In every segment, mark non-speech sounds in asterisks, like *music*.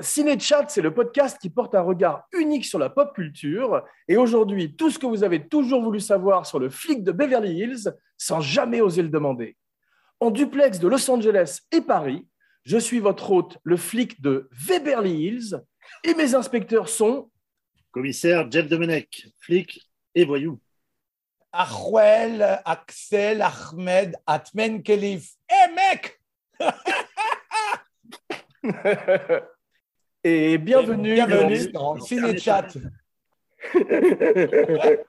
Ciné-Chat, c'est le podcast qui porte un regard unique sur la pop culture. Et aujourd'hui, tout ce que vous avez toujours voulu savoir sur le flic de Beverly Hills sans jamais oser le demander. En duplex de Los Angeles et Paris, je suis votre hôte, le flic de Beverly Hills, et mes inspecteurs sont Commissaire Jeff Domenech, flic et voyou. Arwel, Axel, Ahmed, Atmen, Kelif. Eh mec *laughs* et bienvenue, Bienvenue dans Ciné-Chat. *laughs*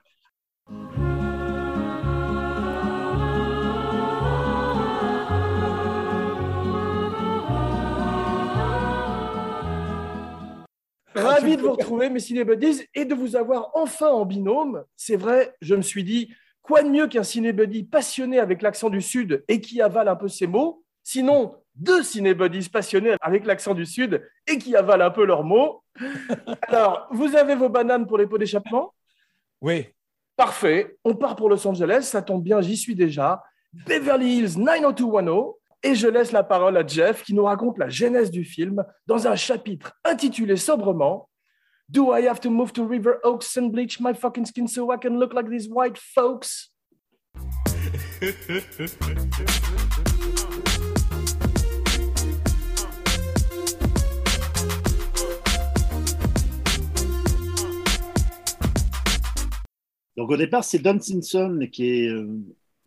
Ravi de vous retrouver, mes cinébuddies, et de vous avoir enfin en binôme. C'est vrai, je me suis dit, quoi de mieux qu'un cinébuddy passionné avec l'accent du Sud et qui avale un peu ses mots? Sinon, deux cinébuddies passionnés avec l'accent du Sud et qui avalent un peu leurs mots. *laughs* Alors, vous avez vos bananes pour les pots d'échappement? Oui. Parfait. On part pour Los Angeles. Ça tombe bien, j'y suis déjà. Beverly Hills 90210. Et je laisse la parole à Jeff qui nous raconte la genèse du film dans un chapitre intitulé sobrement Do I have to move to River Oaks and bleach my fucking skin so I can look like these white folks? *laughs* Donc au départ, c'est Don Simpson qui, est, euh,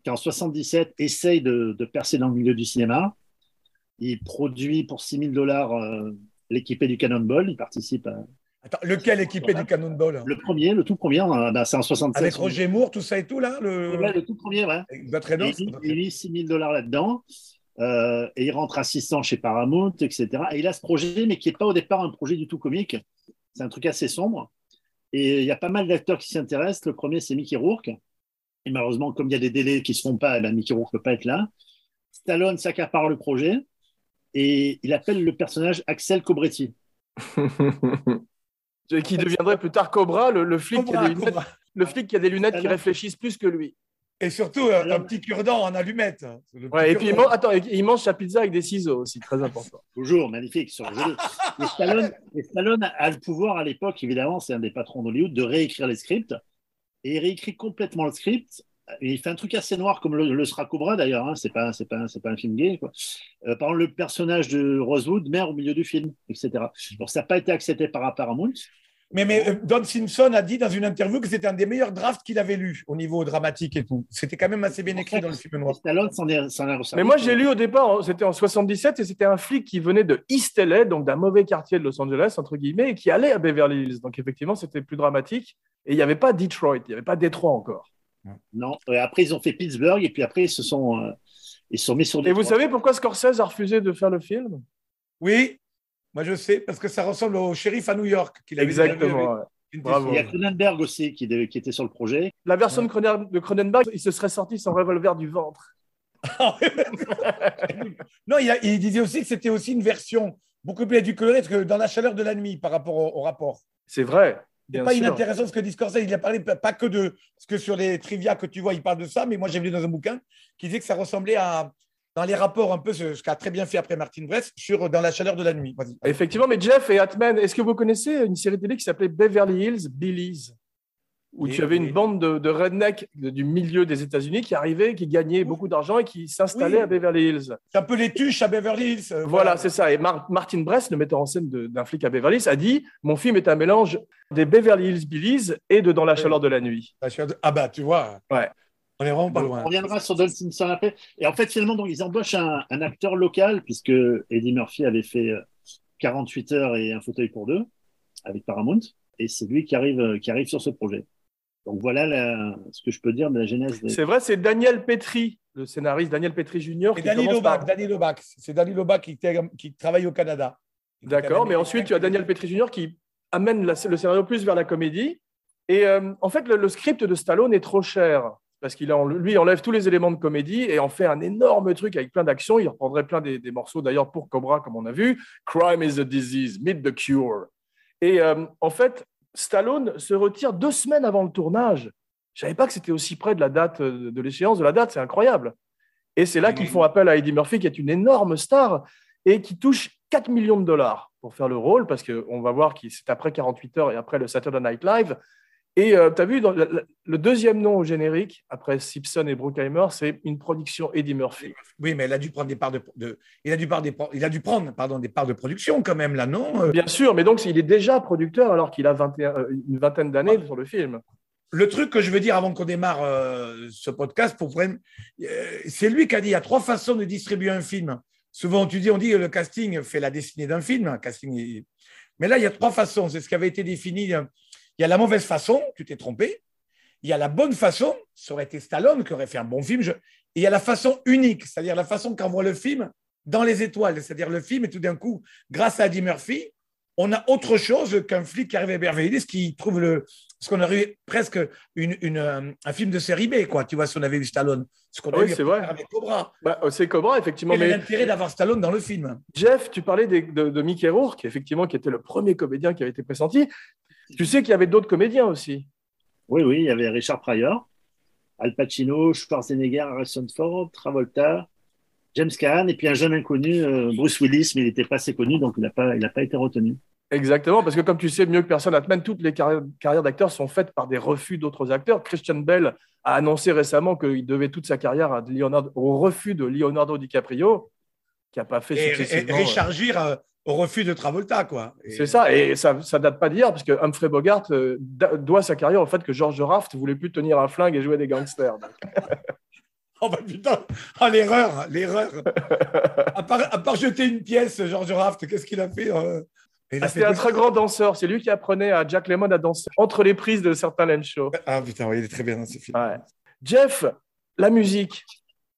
qui en 77 essaye de, de percer dans le milieu du cinéma. Il produit pour 6 000 dollars euh, l'équipé du Cannonball. Il participe à, Attends, lequel équipé du Cannonball? Le premier, le tout premier, euh, ben, c'est en 77. Avec Roger Moore, tout ça et tout là le... Ouais, le tout premier, ouais. Reynolds, Et il, ok. il met 6 000 dollars là-dedans. euh, et il rentre assistant chez Paramount, etc. Et il a ce projet, mais qui n'est pas au départ un projet du tout comique. C'est un truc assez sombre. Et il y a pas mal d'acteurs qui s'y intéressent. Le premier, c'est Mickey Rourke. Et malheureusement, comme il y a des délais qui ne se font pas, eh ben, Mickey Rourke ne peut pas être là. Stallone s'accapare le projet et il appelle le personnage Axel Cobretti. *laughs* qui deviendrait plus tard Cobra, le, le flic, qui Cobra, a des lunettes, Cobra. le flic qui a des lunettes qui réfléchissent plus que lui. Et surtout, euh, un petit cure-dent en allumette. Petit Ouais, et puis il, cure-dent. man- attends, il mange sa pizza avec des ciseaux aussi, très important. Toujours magnifique sur le jeu. Et Stallone, et Stallone a le pouvoir à l'époque, évidemment, c'est un des patrons d'Hollywood, de réécrire les scripts. Et il réécrit complètement le script. Et il fait un truc assez noir, comme le, le sera Cobra d'ailleurs. Hein. C'est pas, c'est pas, c'est pas un film gay. Quoi. Euh, par exemple, le personnage de Rosewood meurt au milieu du film, etc. Donc ça n'a pas été accepté par Paramount. Mais, mais euh, Don Simpson a dit dans une interview que c'était un des meilleurs drafts qu'il avait lu au niveau dramatique et tout. C'était quand même assez bien écrit dans le film noir. Stallone s'en est, s'en est resservi. Mais moi, j'ai lu au départ, hein, c'était en 77, et c'était un flic qui venait de East LA, donc d'un mauvais quartier de Los Angeles, entre guillemets, et qui allait à Beverly Hills. Donc effectivement, c'était plus dramatique. Et il n'y avait pas Detroit, il n'y avait pas Détroit encore. Non. Et après, ils ont fait Pittsburgh, et puis après, ils se sont, euh, ils se sont mis sur des. Et vous savez pourquoi Scorsese a refusé de faire le film? Oui, moi je sais, parce que ça ressemble au shérif à New York. qu'il avait Exactement. Bravo. Il y a. Cronenberg aussi qui, était sur le projet. La version de Cronen- de Cronenberg, il se serait sorti son revolver du ventre. *laughs* non, il, a- il disait aussi que c'était aussi une version beaucoup plus édulcorée que dans la chaleur de la nuit par rapport au, au rapport. C'est vrai. C'est pas sûr. inintéressant ce que dit Scorsese. Il a parlé pas que de. Parce que sur les trivia que tu vois, il parle de ça, mais moi j'ai vu dans un bouquin qui disait que ça ressemblait à. Dans les rapports, un peu ce, ce qu'a très bien fait après Martin Brest sur Dans la chaleur de la nuit. Effectivement, mais Jeff et Atman, est-ce que vous connaissez une série télé qui s'appelait Beverly Hills Billies Où tu avais une bande de, de rednecks du milieu des États-Unis qui arrivaient, qui gagnaient beaucoup d'argent et qui s'installaient Oui. à Beverly Hills. C'est un peu les tuches à Beverly Hills. euh, Voilà, c'est ça. Et Mar- Martin Brest, le metteur en scène d'un flic à Beverly Hills, a dit Mon film est un mélange des Beverly Hills Billies et de Dans la chaleur de la nuit. Ah bah, tu vois. Ouais. On est vraiment pas loin. On reviendra sur Don Simpson après. Et en fait, finalement, donc, ils embauchent un, un acteur local, puisque Eddie Murphy avait fait euh, 48 heures et un fauteuil pour deux avec Paramount. Et c'est lui qui arrive, euh, qui arrive sur ce projet. Donc voilà la- ce que je peux dire de la genèse. des- C'est vrai, c'est Daniel Petri, le scénariste Daniel Petri Jr. Et qui Danny par- Lobac, Lobac. C'est Danny Lobac qui, qui travaille au Canada. D'accord, mais ensuite tu as Daniel Petri Jr. qui amène la- le scénario plus vers la comédie. Et euh, en fait, le, le script de Stallone est trop cher parce qu'il lui enlève tous les éléments de comédie et en fait un énorme truc avec plein d'actions. Il reprendrait plein des, des morceaux d'ailleurs pour Cobra, comme on a vu. Crime is a disease, meet the cure. Et euh, en fait, Stallone se retire deux semaines avant le tournage. Je savais pas que c'était aussi près de la date euh, de l'échéance de la date. C'est incroyable. Et c'est là qu'ils font appel à Eddie Murphy, qui est une énorme star et qui touche 4 millions de dollars pour faire le rôle, parce qu'on va voir que c'est après 48 heures et après le Saturday Night Live. Et euh, tu as vu, dans le, le deuxième nom au générique, après Simpson et Bruckheimer, c'est une production Eddie Murphy. Oui, mais il a dû prendre des parts de, de- il a dû par- des- il a dû prendre pardon des parts de production quand même là, non Euh, Bien sûr, mais donc il est déjà producteur alors qu'il a 21 euh, une vingtaine d'années sur le film. Le truc que je veux dire avant qu'on démarre euh, ce podcast, pour euh, c'est lui qui a dit il y a trois façons de distribuer un film. Souvent, tu dis, on dit que le casting fait la destinée d'un film. casting Mais là, il y a trois façons. C'est ce qui avait été défini. Il y a la mauvaise façon, tu t'es trompé. Il y a la bonne façon, ça aurait été Stallone qui aurait fait un bon film. Je- Et il y a la façon unique, c'est-à-dire la façon qu'envoie le film dans les étoiles. C'est-à-dire le film, et tout d'un coup, grâce à Eddie Murphy, on a autre chose qu'un flic qui arrive à Beverly qui trouve le, ce qu'on aurait eu presque une, une, euh, un film de série B, quoi. Tu vois, si on avait eu Stallone. Ce qu'on a Oui, eu c'est vrai. avec Cobra. Bah, euh, c'est Cobra, effectivement. Quel Mais l'intérêt d'avoir Stallone dans le film? Jeff, tu parlais de Mickey Rourke, effectivement, qui était le premier comédien qui avait été pressenti. Tu sais qu'il y avait d'autres comédiens aussi. Oui, oui, il y avait Richard Pryor, Al Pacino, Schwarzenegger, Harrison Ford, Travolta, James Caan, et puis un jeune inconnu, euh, Bruce Willis, mais il n'était pas assez connu, donc il n'a pas, il n'a pas été retenu. Exactement, parce que comme tu sais mieux que personne, Atman, toutes les carrières, carrières d'acteurs sont faites par des refus d'autres acteurs. Christian Bell a annoncé récemment qu'il devait toute sa carrière à Leonardo, au refus de Leonardo DiCaprio, qui n'a pas fait Et, et successivement. Richard Gere euh, au refus de Travolta, quoi. C'est ça, et ça, ça date pas d'hier, parce que Humphrey Bogart euh, doit sa carrière au fait que George Raft voulait plus tenir un flingue et jouer des gangsters. *laughs* Oh bah putain, oh, l'erreur, l'erreur. à, part, à part jeter une pièce, George Raft, qu'est-ce qu'il a fait euh? Ah, C'était un très grand danseur. C'est lui qui apprenait à Jack Lemmon à danser entre les prises de certains shows. Ah putain, oui, il est très bien dans ce film. Ouais. Jeff, la musique,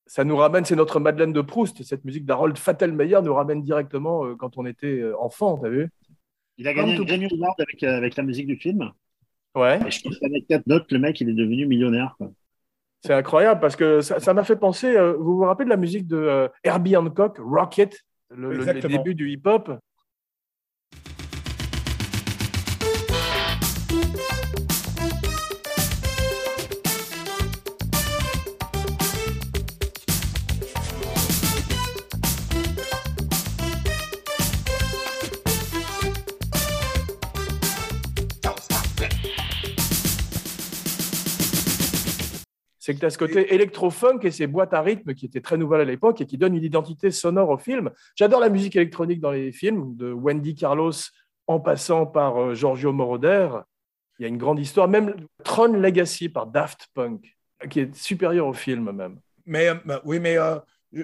ça nous ramène, c'est notre Madeleine de Proust. Cette musique d'Harold Fattelmeyer nous ramène directement euh, quand on était euh, enfant, t'as vu? Il a gagné un tout- Grammy Award avec, euh, avec la musique du film. Ouais, Et je pense qu'avec quatre notes, le mec, il est devenu millionnaire. quoi. c'est incroyable parce que ça m'a fait penser. euh, vous vous rappelez de la musique de euh, Herbie Hancock, Rocket, le, débuts du hip-hop? C'est que tu as ce côté électro-funk et ces boîtes à rythme qui étaient très nouvelles à l'époque et qui donnent une identité sonore au film. J'adore la musique électronique dans les films, de Wendy Carlos en passant par euh, Giorgio Moroder. Il y a une grande histoire, même Tron Legacy par Daft Punk, qui est supérieur au film même. Mais euh, bah, oui, mais euh,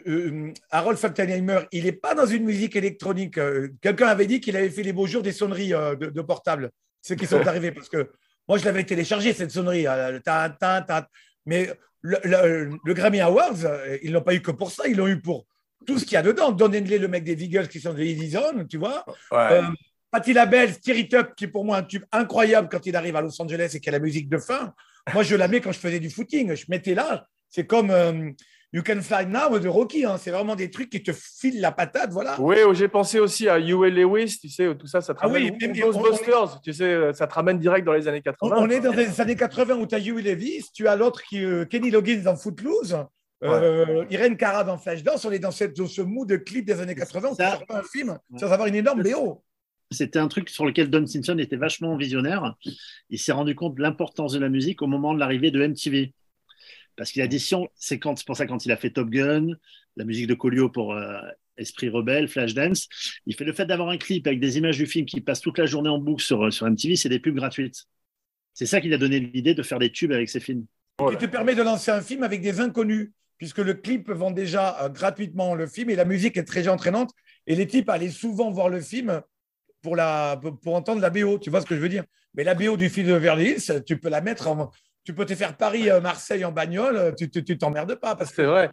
euh, Harold Falkenheimer, il n'est pas dans une musique électronique. Quelqu'un avait dit qu'il avait fait les beaux jours des sonneries euh, de, de portable. Ceux qui sont *laughs* arrivés, parce que moi, je l'avais téléchargé, cette sonnerie. le. Mais le, le- le Grammy Awards, euh, ils l'ont pas eu que pour ça, ils l'ont eu pour tout ce qu'il y a dedans. Don Henley, le mec des Eagles qui sont de Easy Zone, tu vois. Euh, Patti LaBelle, Tear It Up, qui est pour moi un tube incroyable quand il arrive à Los Angeles et qu'il y a la musique de fin. Moi, je la mets quand je faisais du footing. Je mettais là. C'est comme euh, You Can Fly Now de Rocky. hein. C'est vraiment des trucs qui te filent la patate. Voilà. Oui, oh, j'ai pensé aussi à Huey Lewis, tu sais, tout ça, ça te Ah oui, ramène. Ghostbusters, tu sais, ça te ramène direct dans les années On, 80. on est dans les années 80 où tu as Huey Levis, tu as l'autre qui euh, Kenny Loggins dans Footloose, euh, Irene Cara dans Flashdance. On est dans, cette, dans ce mood de clip des années 80 où tu Ça- un film sans avoir une énorme BO. C'était un truc sur lequel Don Simpson était vachement visionnaire. Il s'est rendu compte de l'importance de la musique au moment de l'arrivée de MTV. Parce qu'il a dit, si on- c'est quand- c'est pour ça quand il a fait Top Gun, la musique de Colio pour euh, Esprit Rebelle, Flashdance, il fait le fait d'avoir un clip avec des images du film qui passe toute la journée en boucle sur, sur MTV, c'est des pubs gratuites. C'est ça qui lui a donné l'idée de faire des tubes avec ses films. qui te permet de lancer un film avec des inconnus, puisque le clip vend déjà euh, gratuitement le film et la musique est très entraînante. Et les types allaient souvent voir le film pour, la, pour- pour entendre la BO, tu vois ce que je veux dire Mais la BO du film de Beverly Hills, tu peux la mettre en. Tu peux te faire Paris-Marseille en bagnole, euh, tu t'emmerdes pas. Parce que C'est vrai.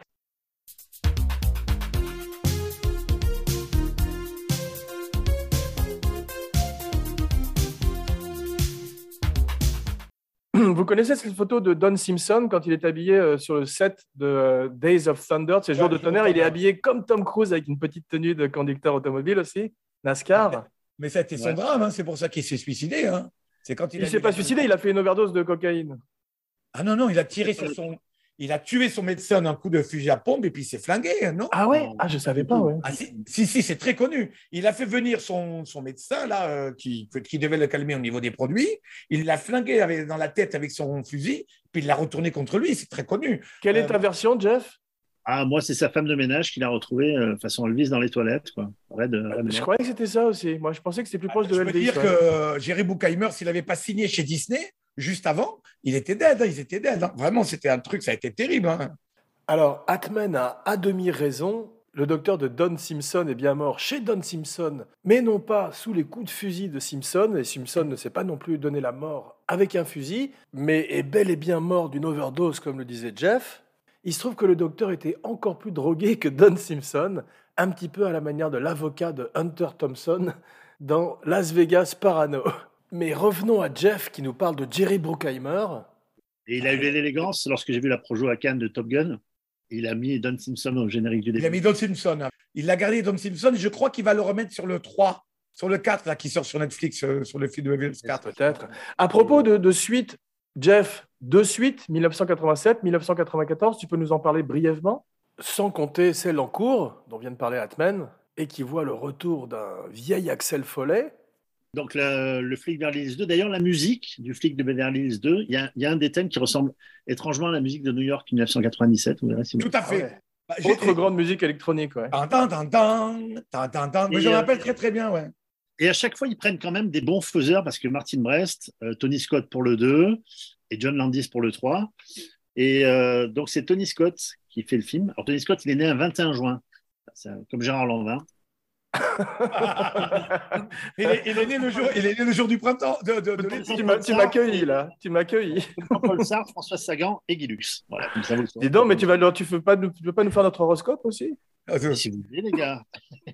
*clears throat* Vous connaissez cette photo de Don Simpson quand il est habillé euh, sur le set de euh, Days of Thunder, ces jours Ouais, de tonnerre, il est habillé comme Tom Cruise avec une petite tenue de conducteur automobile aussi, NASCAR. Mais ça a été son Ouais. drame, hein, c'est pour ça qu'il s'est suicidé. hein. C'est quand il ne s'est pas suicidé, il a fait une overdose de cocaïne. Ah non, non, il a tiré sur son. il a tué son médecin d'un coup de fusil à pompe et puis il s'est flingué, non? Ah ouais? Ah, je savais pas, ouais. Ah, si, si, si, c'est très connu. Il a fait venir son, son médecin, là, euh, qui, qui devait le calmer au niveau des produits. Il l'a flingué avec, dans la tête avec son fusil, puis il l'a retourné contre lui. C'est très connu. Quelle est Euh, ta version, Jeff? Ah, moi, c'est sa femme de ménage qui l'a retrouvé euh, façon Elvis dans les toilettes. Quoi. Raide, raide Je croyais que c'était ça aussi. Moi, je pensais que c'était plus proche de Je Elvis. dire ouais. que euh, Jerry Bruckheimer, s'il n'avait pas signé chez Disney, juste avant, il était dead. hein, ils étaient dead. hein. Vraiment, c'était un truc, ça a été terrible. hein. Alors, Atman a à demi raison. Le docteur de Don Simpson est bien mort chez Don Simpson, mais non pas sous les coups de fusil de Simpson. Et Simpson ne s'est pas non plus donné la mort avec un fusil, mais est bel et bien mort d'une overdose, comme le disait Jeff. Il se trouve que le docteur était encore plus drogué que Don Simpson, un petit peu à la manière de l'avocat de Hunter Thompson dans Las Vegas Parano. Mais revenons à Jeff qui nous parle de Jerry Bruckheimer. Et il a eu l'élégance lorsque j'ai vu la projo à Cannes de Top Gun. Il a mis Don Simpson au générique du Il a début. mis Don Simpson. hein. Il l'a gardé, Don Simpson. et Je crois qu'il va le remettre sur le 3, sur le 4, là, qui sort sur Netflix, euh, sur le film de Hills 4. Peut-être. À propos de, de suite, Jeff, deux suites, 1987, 1994, tu peux nous en parler brièvement? Sans compter celle en cours, dont vient de parler Atman, et qui voit le retour d'un vieil Axel Follet. Donc, le, le flic de Beverly Hills 2. D'ailleurs, la musique du flic de Beverly Hills 2, il y a, il y a un des thèmes qui ressemble étrangement à la musique de New York 1997. Vous verrez si vous- Tout à fait. Ah ouais. Bah, Autre grande musique électronique, ouais. Tan, tan, tan, tan, tan, tan, tan. Mais Et, je me rappelle très très bien, ouais. Et à chaque fois, ils prennent quand même des bons faiseurs parce que Martin Brest, euh, Tony Scott pour le 2 et John Landis pour le 3. Et euh, donc, c'est Tony Scott qui fait le film. Alors, Tony Scott, il est né un 21 juin, un- comme Gérard Lanvin. Il est, il est né le jour, il est né le jour du printemps. De, de, de. Tu m'accueilles là, tu m'accueilles. Jean-Paul Sartre, François Sagan et Guy Lux. Voilà, comme ça, vous le saurez. Dis donc, mais tu vas, tu veux pas, nous- tu veux pas nous faire notre horoscope aussi? Si vous voulez, les gars.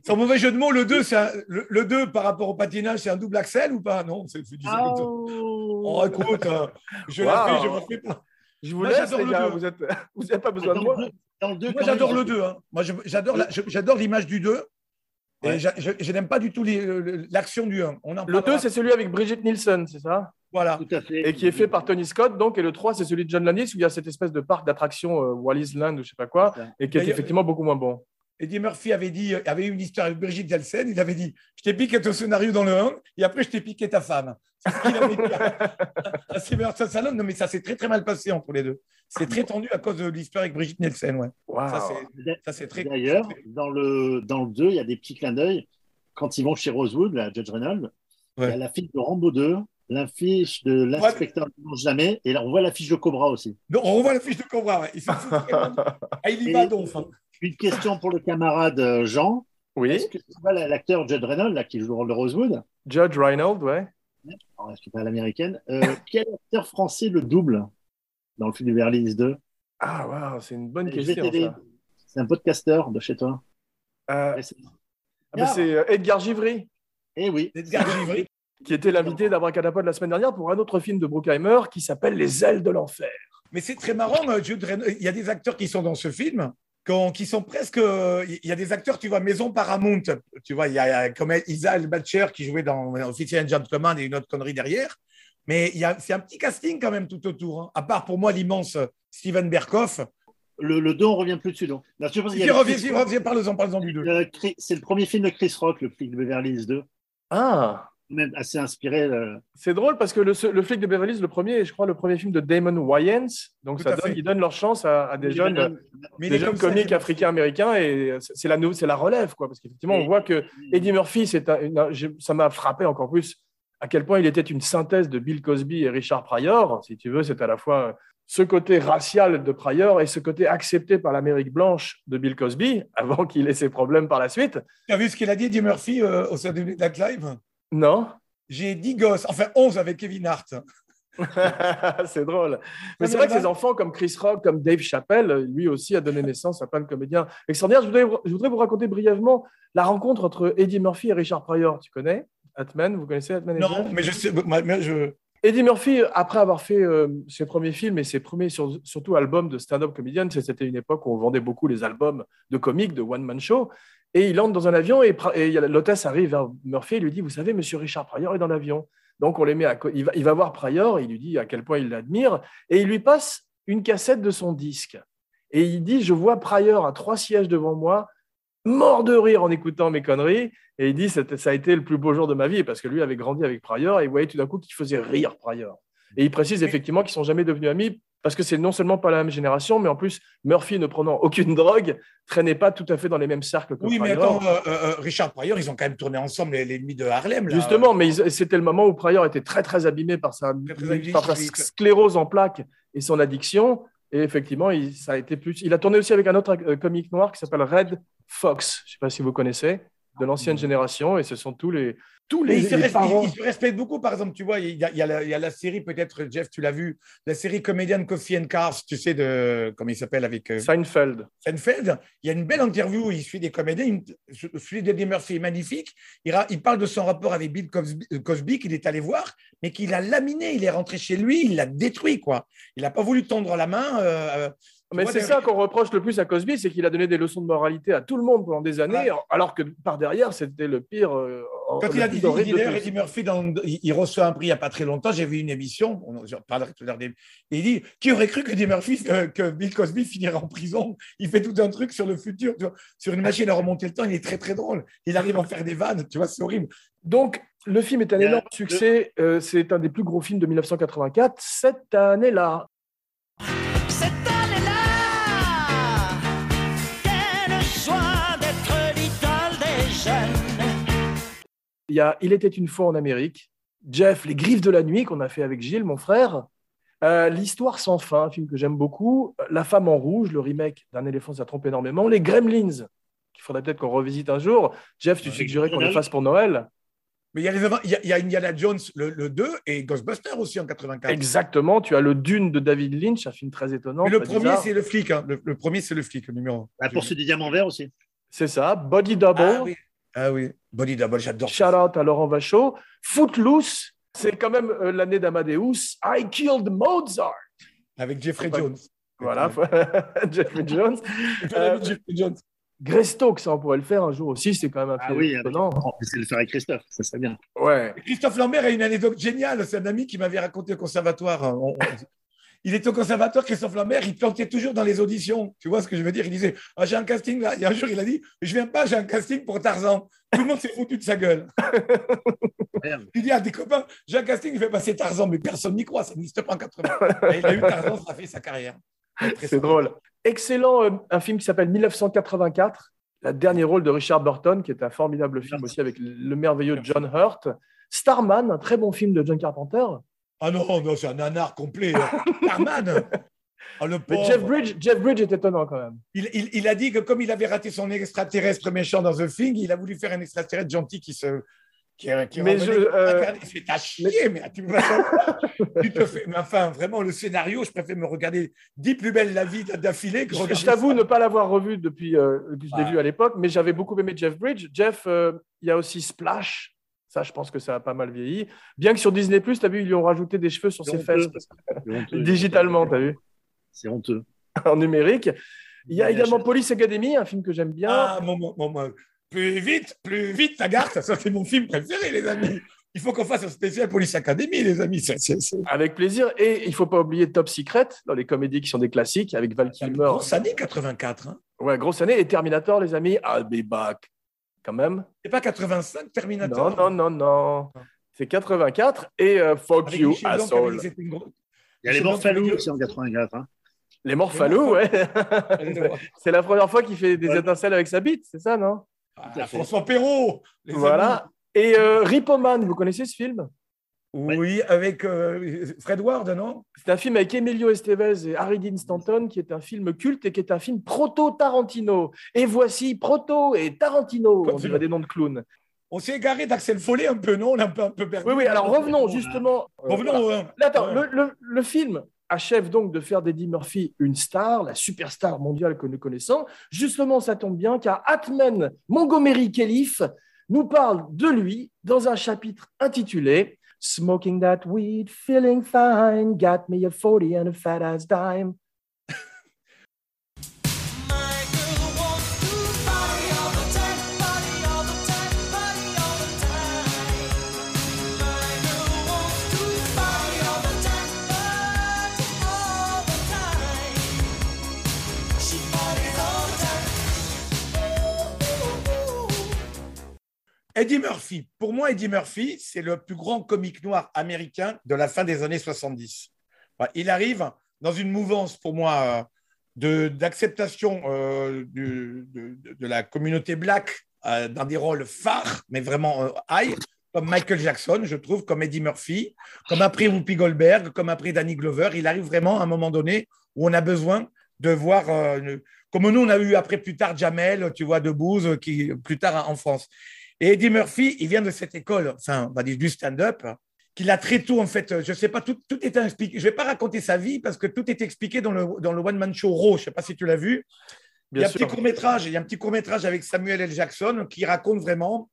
Sans mauvais jeu de mots, le 2, c'est un- le, le 2 par rapport au patinage, c'est un double axel ou pas? Non, c'est du Ah, Oh, écoute, euh, je Wow. la fais, je fais pas. Je vous Moi, laisse, j'adore les le gars, vous n'avez vous pas besoin de moi. le deux- dans le deux, Moi, j'adore le 2. hein. Moi, je- je- j'adore l'image du 2. Et Ouais. j'a- je, je n'aime pas du tout l'action du 1. On en Le parlera. 2, c'est celui avec Brigitte Nielsen, c'est ça? Voilà. Tout à fait. Et qui est fait par Tony Scott, donc, et le 3, c'est celui de John Landis, où il y a cette espèce de parc d'attractions euh, Wallis Land ou je sais pas quoi, et qui est effectivement beaucoup moins bon. Eddie Murphy avait dit, avait eu une histoire avec Brigitte Nielsen. Il avait dit Je t'ai piqué ton scénario dans le 1 et après je t'ai piqué ta femme. C'est ce qu'il avait dit à Sylvester Stallone. Non, mais ça s'est très très mal passé entre les deux. C'est très tendu à cause de l'histoire avec Brigitte Nielsen. Ouais. Waouh. Ça, c'est- très. D'ailleurs, dans le, dans le 2, il y a des petits clins d'œil. Quand ils vont chez Rosewood, la Judge Reynolds, il y a la fiche de Rambo 2, l'affiche de l'inspecteur ne mange jamais, et là, on voit la fiche de Cobra aussi. Donc, on revoit la fiche de Cobra. ouais. Il, s'en fout vraiment. Ah, il y va donc. Une question pour le camarade euh, Jean. Oui, Est-ce que tu vois la- l'acteur Judge Reynolds, là, qui joue le rôle de Rosewood, Judge Reinhold, ouais. alors, est-ce pas l'américaine, euh, *laughs* quel acteur français le double dans le film de Beverly Hills 2 Ah, waouh, c'est une bonne vais question. ça. C'est un podcasteur de chez toi. Euh, c'est- ah, c'est euh, Edgar Givry, Eh oui. Edgar Givry. qui était l'invité d'Abracadapod la semaine dernière pour un autre film de Bruckheimer qui s'appelle Les ailes de l'enfer. Mais c'est très marrant. euh, Jude Reynolds- Il y a des acteurs qui sont dans ce film. Qu'on- Qui sont presque. euh, Il y a des acteurs, tu vois, Maison Paramount. Tu vois, il y a comme Isa Elbacher qui jouait dans Officier and Gentleman et une autre connerie derrière. Mais il y a- c'est un petit casting quand même tout autour. hein. À part pour moi l'immense Steven Berkoff. Le, le 2, on revient plus dessus. Donc. Là, je pense y a Chris viens, reviens, parle-en, parle-en du 2. Euh, Chris- c'est le premier film de Chris Rock, le flic de Beverly Hills 2. Ah, Même assez inspiré. euh, c'est drôle parce que le, le flic de Beverly Hills, le premier, est, je crois, le premier film de Damon Wayans. Donc, Tout ça donne, ils donnent leur chance à, à des jeunes. Mais des ça, comiques Eddie Murphy. africains-américains et c'est c'est la, c'est la relève, quoi. Parce qu'effectivement, on voit que Eddie Murphy, c'est un- une- j'ai- ça m'a frappé encore plus à quel point il était une synthèse de Bill Cosby et Richard Pryor. Si tu veux, c'est à la fois ce côté racial de Pryor et ce côté accepté par l'Amérique blanche de Bill Cosby, *laughs* avant qu'il ait ses problèmes par la suite. Tu as vu ce qu'il a dit, Eddie Murphy, euh, au sein de Night Live Non? J'ai 10 gosses, enfin 11 avec Kevin Hart. *laughs* c'est drôle. Mais c'est vrai que va. ces enfants comme Chris Rock, comme Dave Chappelle, lui aussi a donné naissance à plein de comédiens extraordinaires. Je voudrais, je voudrais vous raconter brièvement la rencontre entre Eddie Murphy et Richard Pryor. Tu connais Atman Vous connaissez Atman Non, mais je sais. moi, mais je... Eddie Murphy, après avoir fait euh, ses premiers films et ses premiers sur- surtout albums de stand-up comédien, c'est- c'était une époque où on vendait beaucoup les albums de comiques, de one-man show, et il entre dans un avion et, et l'hôtesse arrive vers Murphy et lui dit, vous savez, monsieur Richard Pryor est dans l'avion. Donc on les à, il, va, il va voir Pryor, il lui dit à quel point il l'admire, et il lui passe une cassette de son disque. Et il dit, je vois Pryor à trois sièges devant moi, mort de rire en écoutant mes conneries. Et il dit, ça a été le plus beau jour de ma vie, parce que lui avait grandi avec Pryor, et il voyait tout d'un coup qu'il faisait rire Pryor. Et il précise effectivement qu'ils sont jamais devenus amis parce que c'est non seulement pas la même génération, mais en plus, Murphy ne prenant aucune drogue, traînait pas tout à fait dans les mêmes cercles que Oui, mais attends, euh, euh, Richard Pryor, ils ont quand même tourné ensemble l'ennemi de Harlem. Justement, mais c'était le moment où Pryor était très très abîmé par sa, sclérose en plaques et son addiction. Et effectivement, il, ça a été plus. Il a tourné aussi avec un autre euh, comique noir qui s'appelle Red Fox. Je ne sais pas si vous connaissez, de l'ancienne génération. Et ce sont tous les, tous les, il, se respecte, beaucoup. Par exemple, tu vois, il y a, la, série, peut-être, Jeff, tu l'as vu, la série comédienne Coffee and Cars, tu sais, de. Comment il s'appelle avec. Euh, Seinfeld. Seinfeld. Il y a une belle interview où il suit des comédiens. Celui d'Eddie Murphy est magnifique. Il, il, parle de son rapport avec Bill Cosby, qu'il est allé voir, mais qu'il a laminé. Il est rentré chez lui, il l'a détruit, quoi. Il n'a pas voulu tendre la main. Euh, mais c'est ça qu'on reproche le plus à Cosby, c'est qu'il a donné des leçons de moralité à tout le monde pendant des années, alors que par derrière, c'était le pire. Euh, Quand il a dit Eddie Murphy, il, reçoit un prix il n'y a pas très longtemps, j'ai vu une émission, on parlerai tout à l'heure, et il dit Qui aurait cru que Eddie Murphy, euh, que Bill Cosby finirait en prison? Il fait tout un truc sur le futur, sur une machine à remonter le temps, il est très très drôle. Il arrive à en faire des vannes, tu vois, c'est horrible. Donc, le film est un énorme succès. Euh, c'est un des plus gros films de 1984. Cette année-là, Il y a Il était une fois en Amérique, Jeff, Les Griffes de la nuit qu'on a fait avec Gilles, mon frère, euh, L'Histoire sans fin, un film que j'aime beaucoup, La femme en rouge, le remake d'un éléphant, ça trompe énormément, Les Gremlins, qu'il faudrait peut-être qu'on revisite un jour. Jeff, tu suggérais qu'on le fasse pour Noël? Mais il y, a il, y a, Indiana Jones le, 2 et Ghostbusters aussi en 84. Exactement, tu as le Dune de David Lynch, un film très étonnant. le premier, c'est le flic. Hein. Le, premier, c'est le flic, le numéro. La poursuite du diamant vert aussi. C'est ça, Body Double. Ah oui. Ah oui, Body Double, j'adore. Shout out à Laurent Vachaud. Footloose, c'est quand même euh, l'année d'Amadeus. I Killed Mozart. Avec Jeffrey Jones. Voilà, Jeffrey Jones. *laughs* *laughs* euh, Jeffrey Jones. Greystoke, ça on pourrait le faire un jour aussi, c'est quand même un ah film oui, étonnant. On peut le faire avec Christophe, ça serait bien. Ouais. Christophe Lambert a une anecdote géniale, c'est un ami qui m'avait raconté au conservatoire il était au conservateur, Christophe Lambert, il plantait toujours dans les auditions. Tu vois ce que je veux dire? Il disait ah, J'ai un casting là. Et un jour, il a dit Je viens pas, j'ai un casting pour Tarzan. Tout le monde s'est foutu de sa gueule. *laughs* il dit à des copains J'ai un casting, il fait passer Tarzan, mais personne n'y croit, ça n'existe pas en 80. Et il a eu Tarzan, ça a fait sa carrière. C'est drôle. Excellent, euh, un film qui s'appelle 1984, le dernier rôle de Richard Burton, qui est un formidable film aussi avec le merveilleux John Hurt. Starman, un très bon film de John Carpenter. Ah non, non c'est un nanar complet. *laughs* Carman ah, le Jeff, Bridge, Jeff Bridge est étonnant quand même. Il, il, il, a dit que comme il avait raté son extraterrestre méchant dans The Thing, il a voulu faire un extraterrestre gentil qui se. Qui, qui mais je, euh... Il fait à chier, mais tu, tu te fais. Mais enfin, vraiment, le scénario, je préfère me regarder dix plus belles la vie d'affilée. Je, je t'avoue ne pas l'avoir revu depuis euh, que je l'ai ah. vu à l'époque, mais j'avais beaucoup aimé Jeff Bridge. Jeff, euh, il y a aussi Splash, ça, je pense que ça a pas mal vieilli. Bien que sur Disney, tu as vu, ils lui ont rajouté des cheveux sur ses fesses. *laughs* Digitalement, tu as vu C'est honteux. *laughs* en numérique. Il y a également Police Academy, un film que j'aime bien. Ah, mon, mon, plus vite, plus vite, Tagarth, ça c'est mon film préféré, les amis. Il faut qu'on fasse un spécial Police Academy, les amis. Avec plaisir. Et il ne faut pas oublier Top Secret, dans les comédies qui sont des classiques, avec Val Kilmer. Grosse année 84. Hein. Ouais, grosse année. Et Terminator, les amis, I'll be back quand même. C'est pas 85 Terminator Non, non, non, non. C'est 84 et euh, Fuck You, asshole. Il y a les Morphalous aussi en 84. Hein. Les Morphalous, ouais. *laughs* *laughs* c'est la première fois qu'il fait des étincelles avec sa bite, c'est ça, non? Ah, François Perrault Voilà. Et euh, Ripoman, vous connaissez ce film? Oui, avec euh, Fred Ward, non? C'est un film avec Emilio Estevez et Harry Dean Stanton, qui est un film culte et qui est un film proto-Tarantino. Et voici Proto et Tarantino, on dirait des noms de clowns. On s'est égaré d'Axel Follet un peu, non? On a un peu, un peu perdu. Oui, oui, alors revenons justement. Revenons. Euh, Attends, le, le, le, film achève donc de faire d'Eddie Murphy une star, la superstar mondiale que nous connaissons. Justement, ça tombe bien car Atman Montgomery Kellyf nous parle de lui dans un chapitre intitulé Smoking that weed, feeling fine, got me a 40 and a fat ass dime. Eddie Murphy. Pour moi, Eddie Murphy, c'est le plus grand comique noir américain de la fin des années 70. Il arrive dans une mouvance, pour moi, d'acceptation de, de, de, la communauté black dans des rôles phares, mais vraiment high comme Michael Jackson, je trouve, comme Eddie Murphy, comme après Whoopi Goldberg, comme après Danny Glover. Il arrive vraiment à un moment donné où on a besoin de voir, euh, comme nous, on a eu après plus tard Jamel, tu vois, de Booz, qui plus tard en France. Et Eddie Murphy, il vient de cette école, enfin, on va dire du stand-up, qu'il a très tôt, en fait, je ne sais pas, tout, tout était expliqué. Je ne vais pas raconter sa vie parce que tout est expliqué dans le, dans le One Man Show Raw. Je ne sais pas si tu l'as vu. il y a un petit court-métrage, il y a un petit court-métrage avec Samuel L. Jackson qui raconte vraiment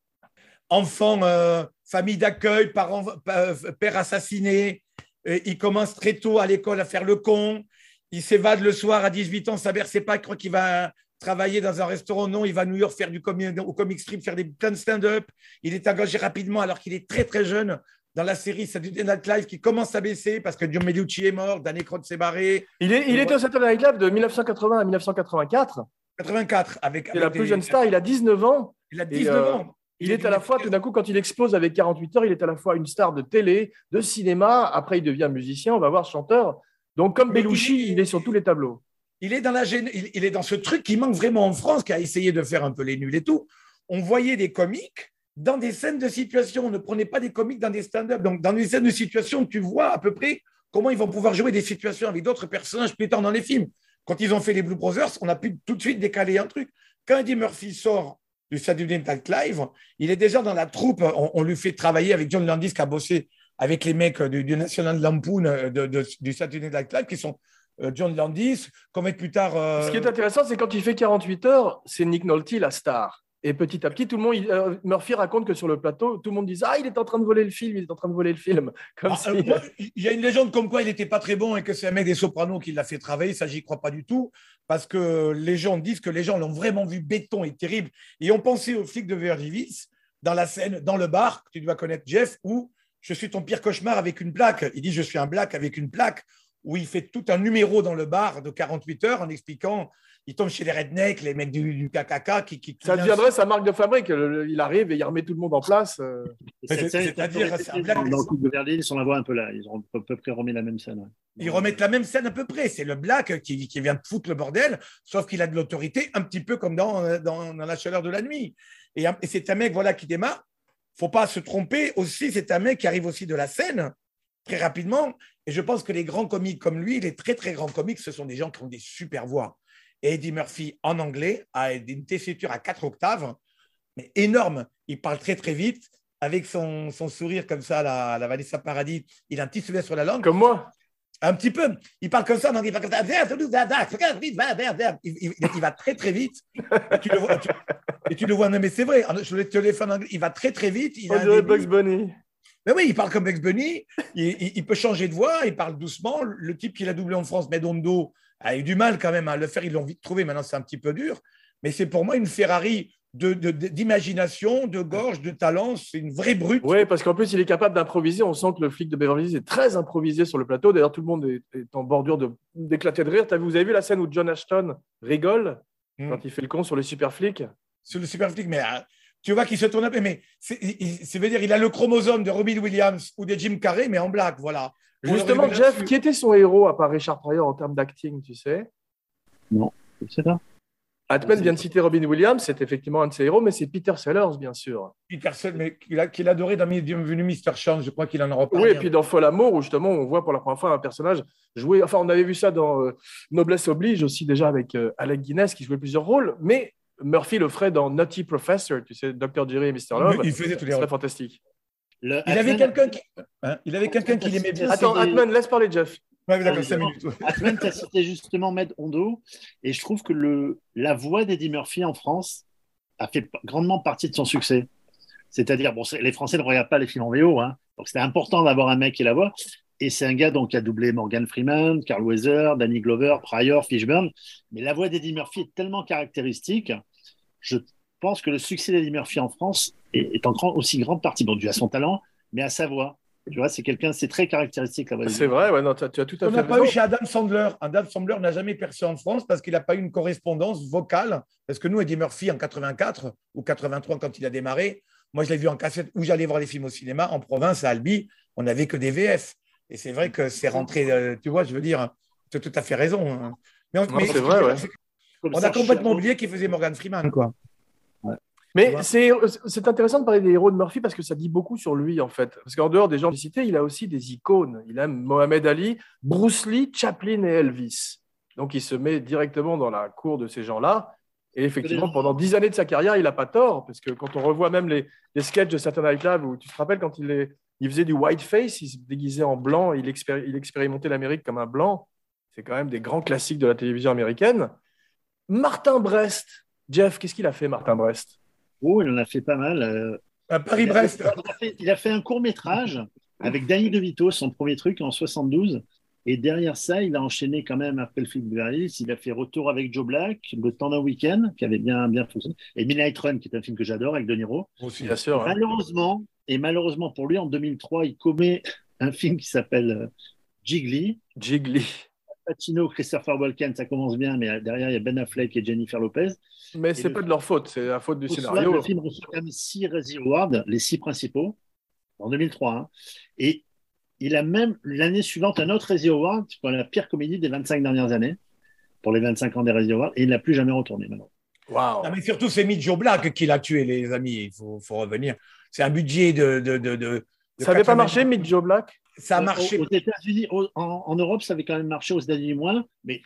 enfant, euh, famille d'accueil, parents, euh, père assassiné. il commence très tôt à l'école à faire le con. Il s'évade le soir à 18 ans, sa mère sait pas, il croit qu'il va travailler dans un restaurant. Non, il va à New York faire du comic, au comic strip, faire des plein de stand-up. Il est engagé rapidement alors qu'il est très très jeune dans la série Saturday Night Live qui commence à baisser parce que John Melucci est mort, Danny Cross s'est barré. Il, est, il était au Saturday Night Live de 1980 à 1984. 84 avec. C'est la plus jeune star. Il a 19 ans. Il a 19 ans. Il est à la fois, tout d'un coup, quand il explose avec 48 heures, il est à la fois une star de télé, de cinéma. Après, il devient musicien, on va voir chanteur. Donc, comme Belushi, il est sur tous les tableaux. Il est, dans ce truc qui manque vraiment en France, qui a essayé de faire un peu les nuls et tout. On voyait des comiques dans des scènes de situation. On ne prenait pas des comiques dans des stand-up. Donc, dans des scènes de situation, tu vois à peu près comment ils vont pouvoir jouer des situations avec d'autres personnages plus dans les films. Quand ils ont fait les Blue Brothers, on a pu tout de suite décaler un truc. Quand Eddie Murphy sort du Saturday Night Live, il est déjà dans la troupe. On, lui fait travailler avec John Landis qui a bossé avec les mecs du, National Lampoon euh, du Saturday Night Live qui sont John Landis, comme plus tard. Euh, Ce qui est intéressant, c'est quand il fait 48 heures, c'est Nick Nolte la star. Et petit à petit, tout le monde, euh, Murphy raconte que sur le plateau, tout le monde dit Ah, il est en train de voler le film, il est en train de voler le film. *laughs* Comme ah, euh, il y a une légende comme quoi il n'était pas très bon et que c'est un mec des sopranos qui l'a fait travailler. Ça, j'y crois pas du tout. Parce que les gens disent que les gens l'ont vraiment vu béton et terrible. Et ont pensé au flic de Vergivis dans la scène, dans le bar, que tu dois connaître, Jeff, où je suis ton pire cauchemar avec une plaque. Il dit Je suis un black avec une plaque, où il fait tout un numéro dans le bar de 48 heures en expliquant il tombe chez les rednecks, les mecs du, du KKK qui, qui, Ça deviendrait sa marque de fabrique. Il arrive et il remet tout le monde en place. Euh. C'est-à-dire, dans le coup de Berlin, ils sont la voix un peu là. Ils ont à peu près remis la même scène. Ils remettent la même scène à peu près. C'est le Black qui, qui vient de foutre le bordel, sauf qu'il a de l'autorité, un petit peu comme dans, dans, la chaleur de la nuit. Et, et c'est un mec voilà, qui démarre. faut pas se tromper aussi. C'est un mec qui arrive aussi de la scène très rapidement. Et je pense que les grands comiques comme lui, les très très grands comiques, ce sont des gens qui ont des super voix. Eddie Murphy en anglais a une tessiture à 4 octaves, mais énorme. Il parle très très vite, avec son, sourire comme ça, la, la Vanessa Paradis. Il a un petit sourire sur la langue. Comme moi un petit peu. Il parle comme ça, donc il parle comme ça. Il, va très, très vite. Et tu le vois, et tu le vois non, mais c'est vrai, je le téléphone anglais, il va très, très vite. Il On dirait Bugs Bunny. Mais oui, il parle comme Bugs Bunny. Il, peut changer de voix, il parle doucement. Le type qu'il a doublé en France, Medondo, a eu du mal quand même à le faire. Ils l'ont vite trouvé. Maintenant, c'est un petit peu dur. Mais c'est pour moi une Ferrari d'imagination, de, de, gorge, de talent. C'est une vraie brute. Oui, parce qu'en plus, il est capable d'improviser. On sent que le flic de Beverly Hills est très improvisé sur le plateau. D'ailleurs, tout le monde est, en bordure d'éclater de, rire. As, vous avez vu la scène où John Ashton rigole hmm. quand il fait le con sur le super flic Sur le super flic, mais ah, tu vois qu'il se tourne un peu. Mais c'est veut dire il a le chromosome de Robin Williams ou de Jim Carrey, mais en black, voilà. Justement, Jeff, qui était son héros à part Richard Pryor en termes d'acting, tu sais? Non, je ne sais pas. Atman vient de citer Robin Williams, c'est effectivement un de ses héros, mais c'est Peter Sellers, bien sûr. Peter Sellers, mais qu'il a, adoré dans Bienvenue Mr. Chance, je crois qu'il en a reparlé. Oui, et puis dans Fol Amour, où justement on voit pour la première fois un personnage jouer. Enfin, on avait vu ça dans euh, Noblesse Oblige aussi, déjà avec euh, Alec Guinness qui jouait plusieurs rôles, mais Murphy le ferait dans Naughty Professor, tu sais, Dr. Jerry et Mr. Love. Il faisait tous les rôles. fantastique. il, avait quelqu'un qui... Hein, il avait quelqu'un qui l'aimait bien. Attends, Atman, laisse parler Jeff. Ouais, d'accord, 5 minutes. Atman, tu as cité justement Med Hondo, et je trouve que le, la voix d'Eddie Murphy en France a fait grandement partie de son succès. C'est-à-dire, bon, les Français ne regardent pas les films en VO, hein, donc c'était important d'avoir un mec qui la voix. Et c'est un gars donc, qui a doublé Morgan Freeman, Carl Weather, Danny Glover, Pryor, Fishburne. Mais la voix d'Eddie Murphy est tellement caractéristique je pense que le succès d'Eddie Murphy en France est, en aussi grande partie, bon, dû à son talent, mais à sa voix. Tu vois, c'est quelqu'un, c'est très caractéristique C'est vrai, ouais, non, tu as, tout à fait. On n'a pas eu chez Adam Sandler. Adam Sandler n'a jamais percé en France parce qu'il n'a pas eu une correspondance vocale. Parce que nous, Eddie Murphy en 84 ou 83, quand il a démarré, Moi, je l'ai vu en cassette où j'allais voir les films au cinéma. En province, à Albi, on n'avait que des VF. Et c'est vrai que c'est rentré, euh, tu vois, je veux dire, tu as tout à fait raison. hein. Mais, on- Non, mais c'est vrai, ouais. Comme on ça, a complètement oublié qu'il faisait Morgan Freeman, quoi. Mais c'est c'est intéressant de parler des héros de Murphy parce que ça dit beaucoup sur lui, en fait. Parce qu'en dehors des gens cités, il a aussi des icônes. Il aime Mohamed Ali, Bruce Lee, Chaplin et Elvis. Donc, il se met directement dans la cour de ces gens-là. Et effectivement, pendant dix années de sa carrière, il n'a pas tort. Parce que quand on revoit même les, les sketchs de Saturday Night Live, où tu te rappelles quand il, est, il faisait du whiteface, il se déguisait en blanc, il, expéri- il expérimentait l'Amérique comme un blanc. C'est quand même des grands classiques de la télévision américaine. Martin Brest. Jeff, qu'est-ce qu'il a fait, Martin Brest? Oh, il en a fait pas mal. euh, À Paris-Brest. Il a fait, il a fait un court métrage avec Danny DeVito, son premier truc en 72. Et derrière ça, il a enchaîné quand même après le film de Beverly. Il a fait Retour avec Joe Black, Le temps d'un week-end, qui avait bien, bien fonctionné. Et Midnight Run, qui est un film que j'adore avec De Niro. Aussi. Bien sûr. hein. Malheureusement, et malheureusement pour lui, en 2003, il commet un film qui s'appelle euh, Jiggly. Jiggly. Pacino, Christopher Walken, ça commence bien, mais derrière, il y a Ben Affleck et Jennifer Lopez. Mais c'est le- pas de leur faute, c'est la faute du Au soir, scénario. le film reçoit quand même six Razzie Awards, les six principaux, en 2003. hein. Et il a même l'année suivante un autre Razzie Award pour la pire comédie des 25 dernières années, pour les 25 ans des Razzie Awards, et il n'a plus jamais retourné maintenant. Waouh. Non, mais surtout, c'est Mitch Joe Black qui l'a tué, les amis. Il faut, faut revenir. C'est un budget de. de, de, de- de Ça n'avait pas 80 marché, Joe Black Ça a Euh, marché. Aux, aux États-Unis, en, en Europe, ça avait quand même marché, aux États-Unis moins, mais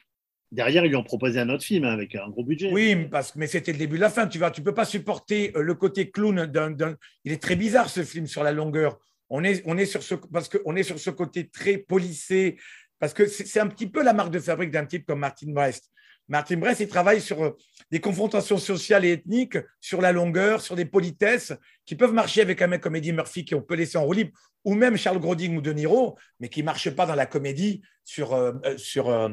derrière, ils lui ont proposé un autre film avec un gros budget. Oui, parce que mais c'était le début de la fin. Tu vois, tu peux pas supporter euh, le côté clown d'un. Il est très bizarre ce film sur la longueur. On est, on est sur ce parce que on est sur ce côté très policé parce que c'est un petit peu la marque de fabrique d'un type comme Martin Brest. Martin Brest, il travaille sur euh, des confrontations sociales et ethniques, sur la longueur, sur des politesses qui peuvent marcher avec un mec comme Eddie Murphy qu'on peut laisser en roue libre, ou même Charles Grodin ou De Niro, mais qui ne marchent pas dans la comédie sur, euh, euh, sur euh,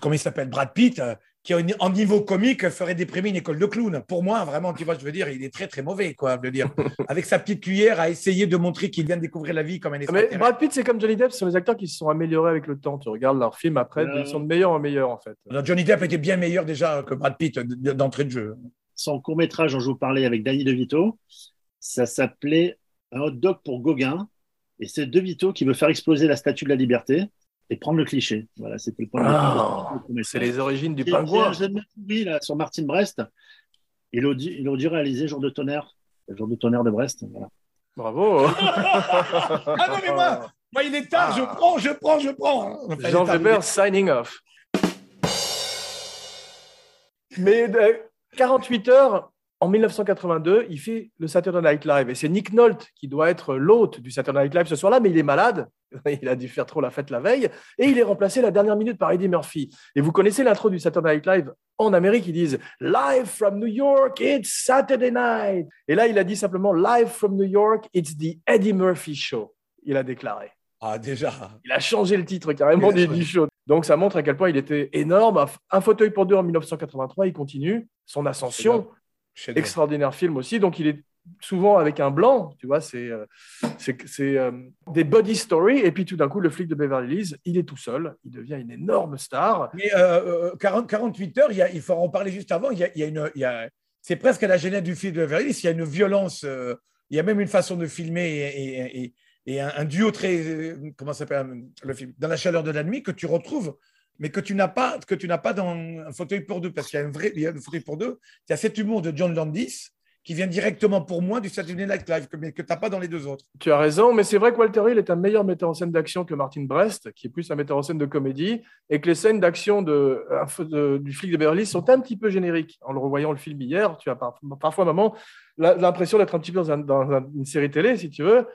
comment il s'appelle, Brad Pitt, qui en niveau comique ferait déprimer une école de clown. Pour moi, vraiment, tu vois, je veux dire, il est très très mauvais, quoi, je veux dire, *laughs* avec sa petite cuillère à essayer de montrer qu'il vient de découvrir la vie comme un Mais. Brad Pitt, c'est comme Johnny Depp, ce sont les acteurs qui se sont améliorés avec le temps. Tu regardes leurs films après, Euh. ils sont de meilleurs en meilleurs, en fait. Alors, Johnny Depp était bien meilleur déjà que Brad Pitt d'entrée de jeu. Son court-métrage dont je vous parlais avec Danny DeVito, ça s'appelait Un hot dog pour Gauguin. Et c'est DeVito qui veut faire exploser la statue de la liberté et prendre le cliché. Voilà, c'était le point Ah, vue. C'est les origines du pingouin. J'ai un jeune oui, là, sur Martin Brest. Il aurait dû, il aurait dû réaliser Jour de tonnerre, le jour de tonnerre de Brest. Voilà. Bravo. *laughs* Ah non, mais moi, moi, il est tard, Ah. je prends, je prends, je prends. hein. Enfin, Jean Weber signing off. Mais euh, 48 heures, en 1982, il fait le Saturday Night Live. Et c'est Nick Nolte qui doit être l'hôte du Saturday Night Live ce soir-là, mais il est malade. *laughs* Il a dû faire trop la fête la veille. Et il est remplacé la dernière minute par Eddie Murphy. Et vous connaissez l'intro du Saturday Night Live en Amérique, ils disent Live from New York, it's Saturday night. Et là, il a dit simplement Live from New York, it's the Eddie Murphy Show. Il a déclaré. Ah, déjà. Il a changé le titre carrément du show. Donc ça montre à quel point il était énorme. Un, fauteuil pour deux en 1983, il continue son ascension. Extraordinaire film aussi. Donc il est souvent avec un blanc, tu vois, c'est euh, euh, des body stories. Et puis tout d'un coup, le flic de Beverly Hills, il est tout seul, il devient une énorme star. Mais euh, euh, 40, 48 heures, il, il faut en parler juste avant. Il y a, il y a une, c'est presque à la genèse du film de Beverly Hills. Il y a une violence, il y a même une façon de filmer et, et- un, un duo très. Comment s'appelle le film Dans la chaleur de la nuit que tu retrouves, mais que tu n'as pas, que tu n'as pas dans un fauteuil pour deux. Parce qu'il y a un vrai il y a un fauteuil pour deux. Il y a cet humour de John Landis qui vient directement pour moi du Saturday Night Live, que, mais que tu n'as pas dans les deux autres. Tu as raison, mais c'est vrai que Walter Hill est un meilleur metteur en scène d'action que Martin Brest, qui est plus un metteur en scène de comédie, et que les scènes d'action de, de- du flic de Beverly sont un petit peu génériques. En le revoyant le film hier, tu as par- parfois, maman, l'impression d'être un petit peu dans, un- dans un- une série télé, si tu veux,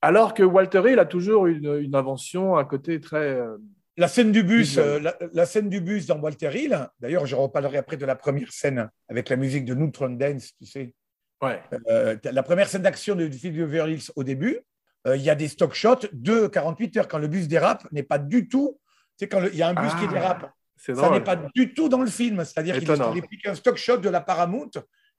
alors que Walter Hill a toujours une, une invention, un côté très... euh, La scène du bus, euh, la, la scène du bus dans Walter Hill. D'ailleurs, je reparlerai après de la première scène avec la musique de Neutron Dance, tu sais. Ouais. Euh, la première scène d'action de- du film de Beverly Hills au début, euh, il y a des stock shots de 48 heures quand le bus dérape, n'est pas du tout. Tu sais, quand il y a un bus qui Ah, dérape, C'est ça n'est pas du tout dans le film. C'est-à-dire qu'il Étonnant. il est pris un stock shot de la Paramount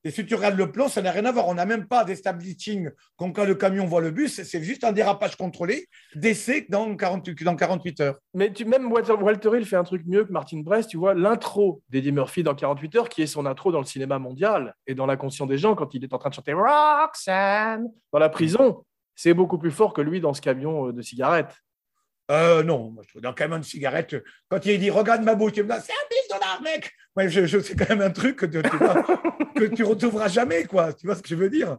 Et si tu regardes le plan, ça n'a rien à voir. On n'a même pas d'establishing comme quand le camion voit le bus. C'est juste un dérapage contrôlé, d'essai dans, 48, dans 48 heures. Mais tu, même Walter, Walter Hill fait un truc mieux que Martin Brest. Tu vois, l'intro d'Eddie Murphy dans 48 heures, qui est son intro dans le cinéma mondial et dans l'inconscient des gens quand il est en train de chanter Roxanne dans la prison, c'est beaucoup plus fort que lui dans ce camion euh, de cigarettes. Euh, non, moi, je trouve dans quand même une cigarette, quand il dit Regarde ma bouche, il me dit C'est un 1000 dollars, mec ouais, je, je, C'est quand même un truc que tu, *laughs* que tu retrouveras jamais, quoi. Tu vois ce que je veux dire?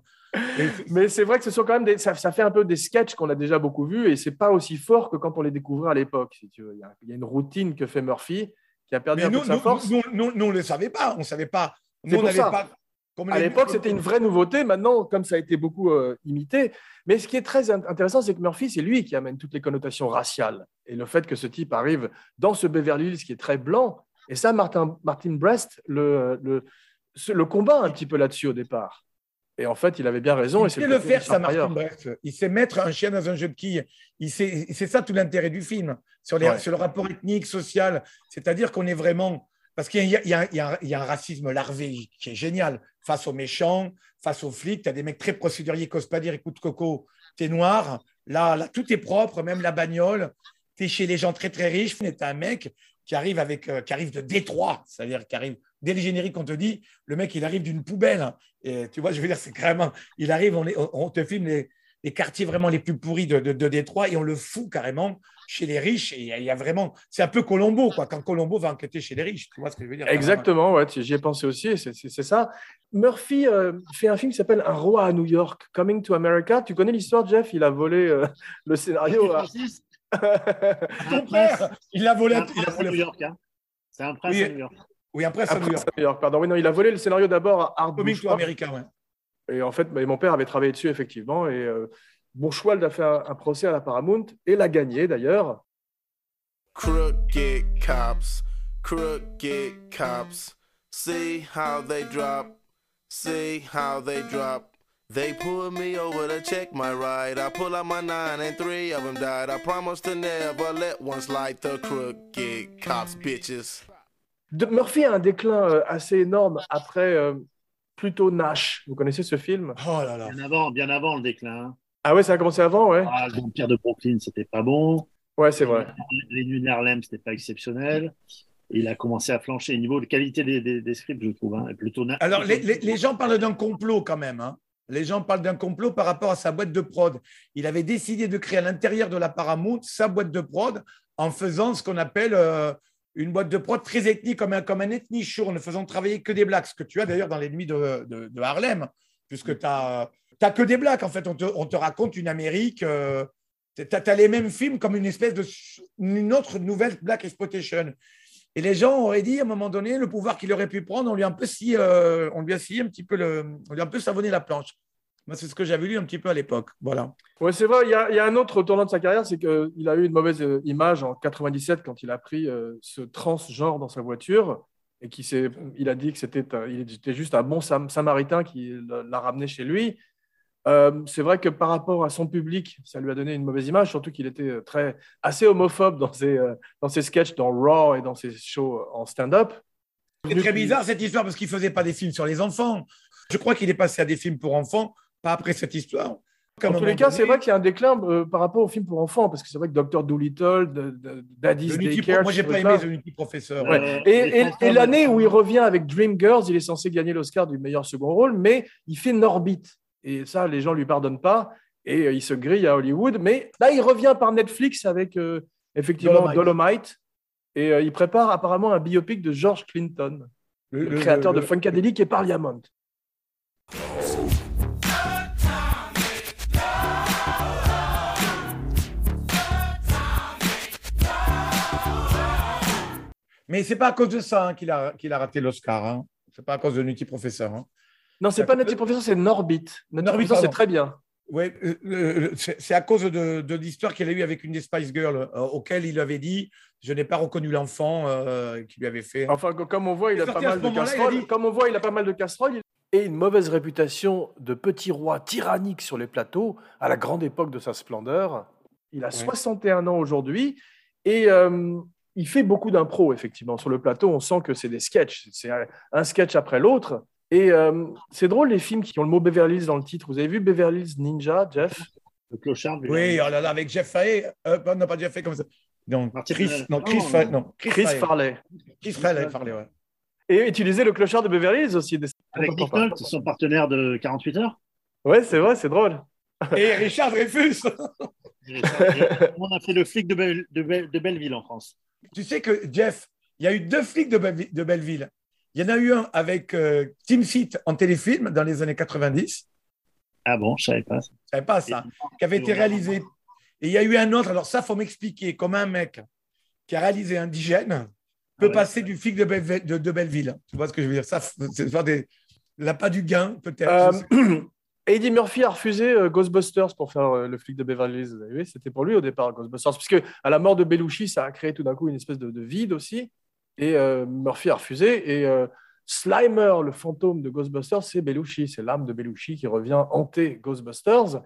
Mais c'est vrai que ce sont quand même des, ça, ça, fait un peu des sketchs qu'on a déjà beaucoup vus et c'est pas aussi fort que quand on les découvrait à l'époque. Si tu veux. Il, y a, il, y a, une routine que fait Murphy qui a perdu Mais un nous, peu de sa nous, force. Nous, nous, nous, on ne le savait pas. On savait pas. C'est pour ça. Pas, comme à l'époque, c'était une vraie nouveauté. Maintenant, comme ça a été beaucoup euh, imité. Mais ce qui est très int- intéressant, c'est que Murphy, c'est lui qui amène toutes les connotations raciales. Et le fait que ce type arrive dans ce Beverly Hills qui est très blanc. Et ça, Martin, Martin Brest le, le, ce- le combat un petit peu là-dessus au départ. Et en fait, il avait bien raison. Il sait le faire, ça, Martin. Brest. Il sait mettre un chien dans un jeu de quilles. C'est ça tout l'intérêt du film, sur, les, Ouais. sur le rapport ethnique, social. C'est-à-dire qu'on est vraiment. Parce qu'il y, a- y y y un racisme larvé qui est génial. Face aux méchants, face aux flics, tu as des mecs très procéduriers qui n'osent pas dire écoute, Coco, t'es noir. Là, là, tout est propre, même la bagnole. Tu es chez les gens très, très riches. Tu es un mec qui arrive, avec, euh, qui arrive de Détroit, c'est-à-dire qui arrive dès le générique, on te dit le mec, il arrive d'une poubelle. Et tu vois, je veux dire, c'est carrément. Il arrive, on, les- on- te filme les, les quartiers vraiment les plus pourris de, de, de Détroit et on le fout carrément chez les riches. Et il y a, il y a vraiment. C'est un peu Colombo, quoi, quand Colombo va enquêter chez les riches. Tu vois ce que je veux dire Exactement, ouais, j'y ai pensé aussi, c'est- ça. Murphy euh, fait un film qui s'appelle Un roi à New York, Coming to America. Tu connais l'histoire, Jeff? Il a volé euh, le scénario. à- Ton un père, prince- il l'a volé. un Il a prince à New volé. York. hein. C'est un prince Oui. à New York. Oui, ça Après, New à York. New York, pardon. Oui, non, il a volé le scénario d'abord à Art Bushcroft. America, ouais. Et en fait, bah, mon père avait travaillé dessus, effectivement. Et euh, Bourchwald a fait un, un procès à la Paramount et l'a gagné, d'ailleurs. Crooked cops, crooked cops. See how they drop, see how they drop. They pulled me over to check my ride. I pull out my nine and three of them died. I promise to never let one slide the crooked cops, bitches. De- Murphy a un déclin euh, assez énorme après euh, plutôt Nash. Vous connaissez ce film? Oh là là. Bien avant, bien avant le déclin. hein. Ah ouais, ça a commencé avant, ouais. Ah, le vampire de Brooklyn, c'était pas bon. Ouais, c'est vrai. Les nuits d'Harlem, c'était pas exceptionnel. Il a commencé à flancher au niveau de qualité des, des, des scripts, je trouve. hein, plutôt Alors, les, les- les gens parlent d'un complot quand même. hein. Les gens parlent d'un complot par rapport à sa boîte de prod. Il avait décidé de créer à l'intérieur de la Paramount sa boîte de prod en faisant ce qu'on appelle euh, une boîte de prod très ethnique, comme un, comme un ethnie show, ne faisant travailler que des blacks. Ce que tu as d'ailleurs dans les nuits de, Harlem, puisque tu n'as que des blacks. En fait, on te, on te raconte une Amérique. euh, tu as, les mêmes films comme une espèce de une autre nouvelle black exploitation. Et les gens auraient dit à un moment donné, le pouvoir qu'il aurait pu prendre, on lui a un peu scié, euh, on lui a scié un petit peu on lui a un peu savonné la planche. Moi, c'est ce que j'avais lu un petit peu à l'époque. Voilà. Ouais, c'est vrai. Il y, a, un autre tournant de sa carrière, c'est qu'il a eu une mauvaise euh, image en 97 quand il a pris euh, ce transgenre dans sa voiture et qui il a dit que c'était, il était juste un bon sam- samaritain qui l'a ramené chez lui. Euh, c'est vrai que par rapport à son public, ça lui a donné une mauvaise image, surtout qu'il était euh, très, assez homophobe dans ses, euh, dans ses sketchs, dans Raw et dans ses shows en stand-up. C'est très bizarre cette histoire parce qu'il faisait pas des films sur les enfants. Je crois qu'il est passé à des films pour enfants, pas après cette histoire. Un En tous les cas, donné, c'est vrai qu'il y a un déclin euh, par rapport aux films pour enfants, parce que c'est vrai que Dr. De- Daddy's Daycare, Pro- moi, j'ai pas aimé The Nutty Professor. Ouais. Euh, Et, les et- l'année où il revient avec Dreamgirls, il est censé gagner l'Oscar du meilleur second rôle, mais il fait Norbit. Et ça, les gens lui pardonnent pas. Et euh, il se grille à Hollywood. Mais là, il revient par Netflix avec euh, effectivement Dolomite. Dolomite. Et euh, il prépare apparemment un biopic de George Clinton, le, Le- créateur le- de Funkadelic et Parliament. Mais c'est pas à cause de ça hein, qu'il a, qu'il a raté l'Oscar. Hein. C'est pas à cause de Nutty Professor. Hein. Non, c'est pas Nutty Professor, c'est Norbit. Nutty Norbit, Professor, c'est très bien. Ouais, euh, euh, c'est à cause de, de l'histoire qu'il a eue avec une des Spice Girls, euh, auquel il avait dit Je n'ai pas reconnu l'enfant euh, qui lui avait fait. Enfin, co- comme on voit, il a pas mal de casseroles. dit- Comme on voit, il a pas mal de casseroles. Et une mauvaise réputation de petit roi tyrannique sur les plateaux à la grande époque de sa splendeur. Il a 61 ans aujourd'hui et euh, il fait beaucoup d'impro, effectivement. Sur le plateau, on sent que c'est des sketchs. C'est un sketch après l'autre. Et euh, c'est drôle les films qui ont le mot Beverly Hills dans le titre. Vous avez vu Beverly Hills Ninja, Jeff? Le clochard. de- Oui, oh là là, avec Jeff Fahey. Euh, non, pas Jeff Fahey, comme ça. Chris, non, Chris, non, Fa- non. non, Chris, Chris Farley. Farley. Chris Farley, Farley, ouais. Et utiliser le clochard de Beverly Hills aussi. des- Avec Nick Nolte, son partenaire de 48 heures. Ouais, c'est vrai, c'est drôle. *laughs* Et *laughs* Richard Dreyfus. On a fait le flic de, Belle- de Belle- de Belleville en France. tu sais que, Jeff, il y a eu deux flics de Belleville. Il y en a eu un avec euh, Tim Seat en téléfilm dans les années 90. Ah bon, je savais pas. Je savais pas ça. qui avait été réalisé. Et il y a eu un autre, alors ça, faut m'expliquer comment un mec qui a réalisé Indigène peut Ah ouais. passer du flic de, Belleville- de, de Belleville. Tu vois ce que je veux dire? Ça, c'est faire des. L'appât du gain, peut-être. Euh. *clears throat* Eddie Murphy a refusé euh, Ghostbusters pour faire euh, le flic de Beverly Hills. Vous avez vu, C'était pour lui au départ, Ghostbusters. Puisque à la mort de Belushi, ça a créé tout d'un coup une espèce de, de vide aussi. Et euh, Murphy a refusé. Et euh, Slimer, le fantôme de Ghostbusters, c'est Belushi. C'est l'âme de Belushi qui revient hanter Ghostbusters.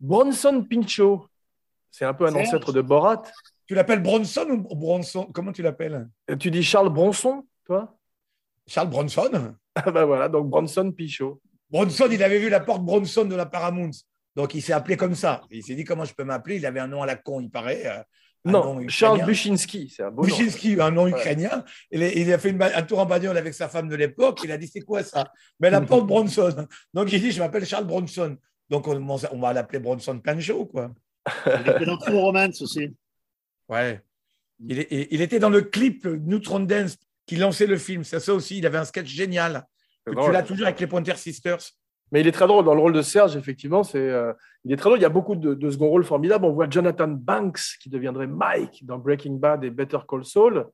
Bronson Pinchot, c'est un peu un ancêtre de Borat. Tu l'appelles Bronson ou Bronson? Comment tu l'appelles? Euh, Tu dis Charles Bronson, toi? Charles Bronson *laughs* Ah bah voilà, donc Bronson Pinchot. Bronson, il avait vu la porte Bronson de la Paramount. Donc, il s'est appelé comme ça. Il s'est dit comment je peux m'appeler? Il avait un nom à la con, il paraît. Non. Charles Buchinski, c'est un beau nom. Un nom ukrainien. Il, a fait une un tour en bagnole avec sa femme de l'époque. Il a dit C'est quoi ça? Mais la *laughs* porte Bronson. Donc il dit Je m'appelle Charles Bronson. Donc on, on va l'appeler Bronson Pancho, quoi. Il était dans True Romance aussi. Ouais. Il, est- il était dans le clip Neutron Dance qui lançait le film. C'est ça aussi. Il avait un sketch génial. Que tu l'as toujours avec les Pointer Sisters. Mais il est très drôle dans le rôle de Serge, effectivement. C'est, euh, il est très drôle. Il y a beaucoup de, de second rôles formidables. On voit Jonathan Banks qui deviendrait Mike dans Breaking Bad et Better Call Saul,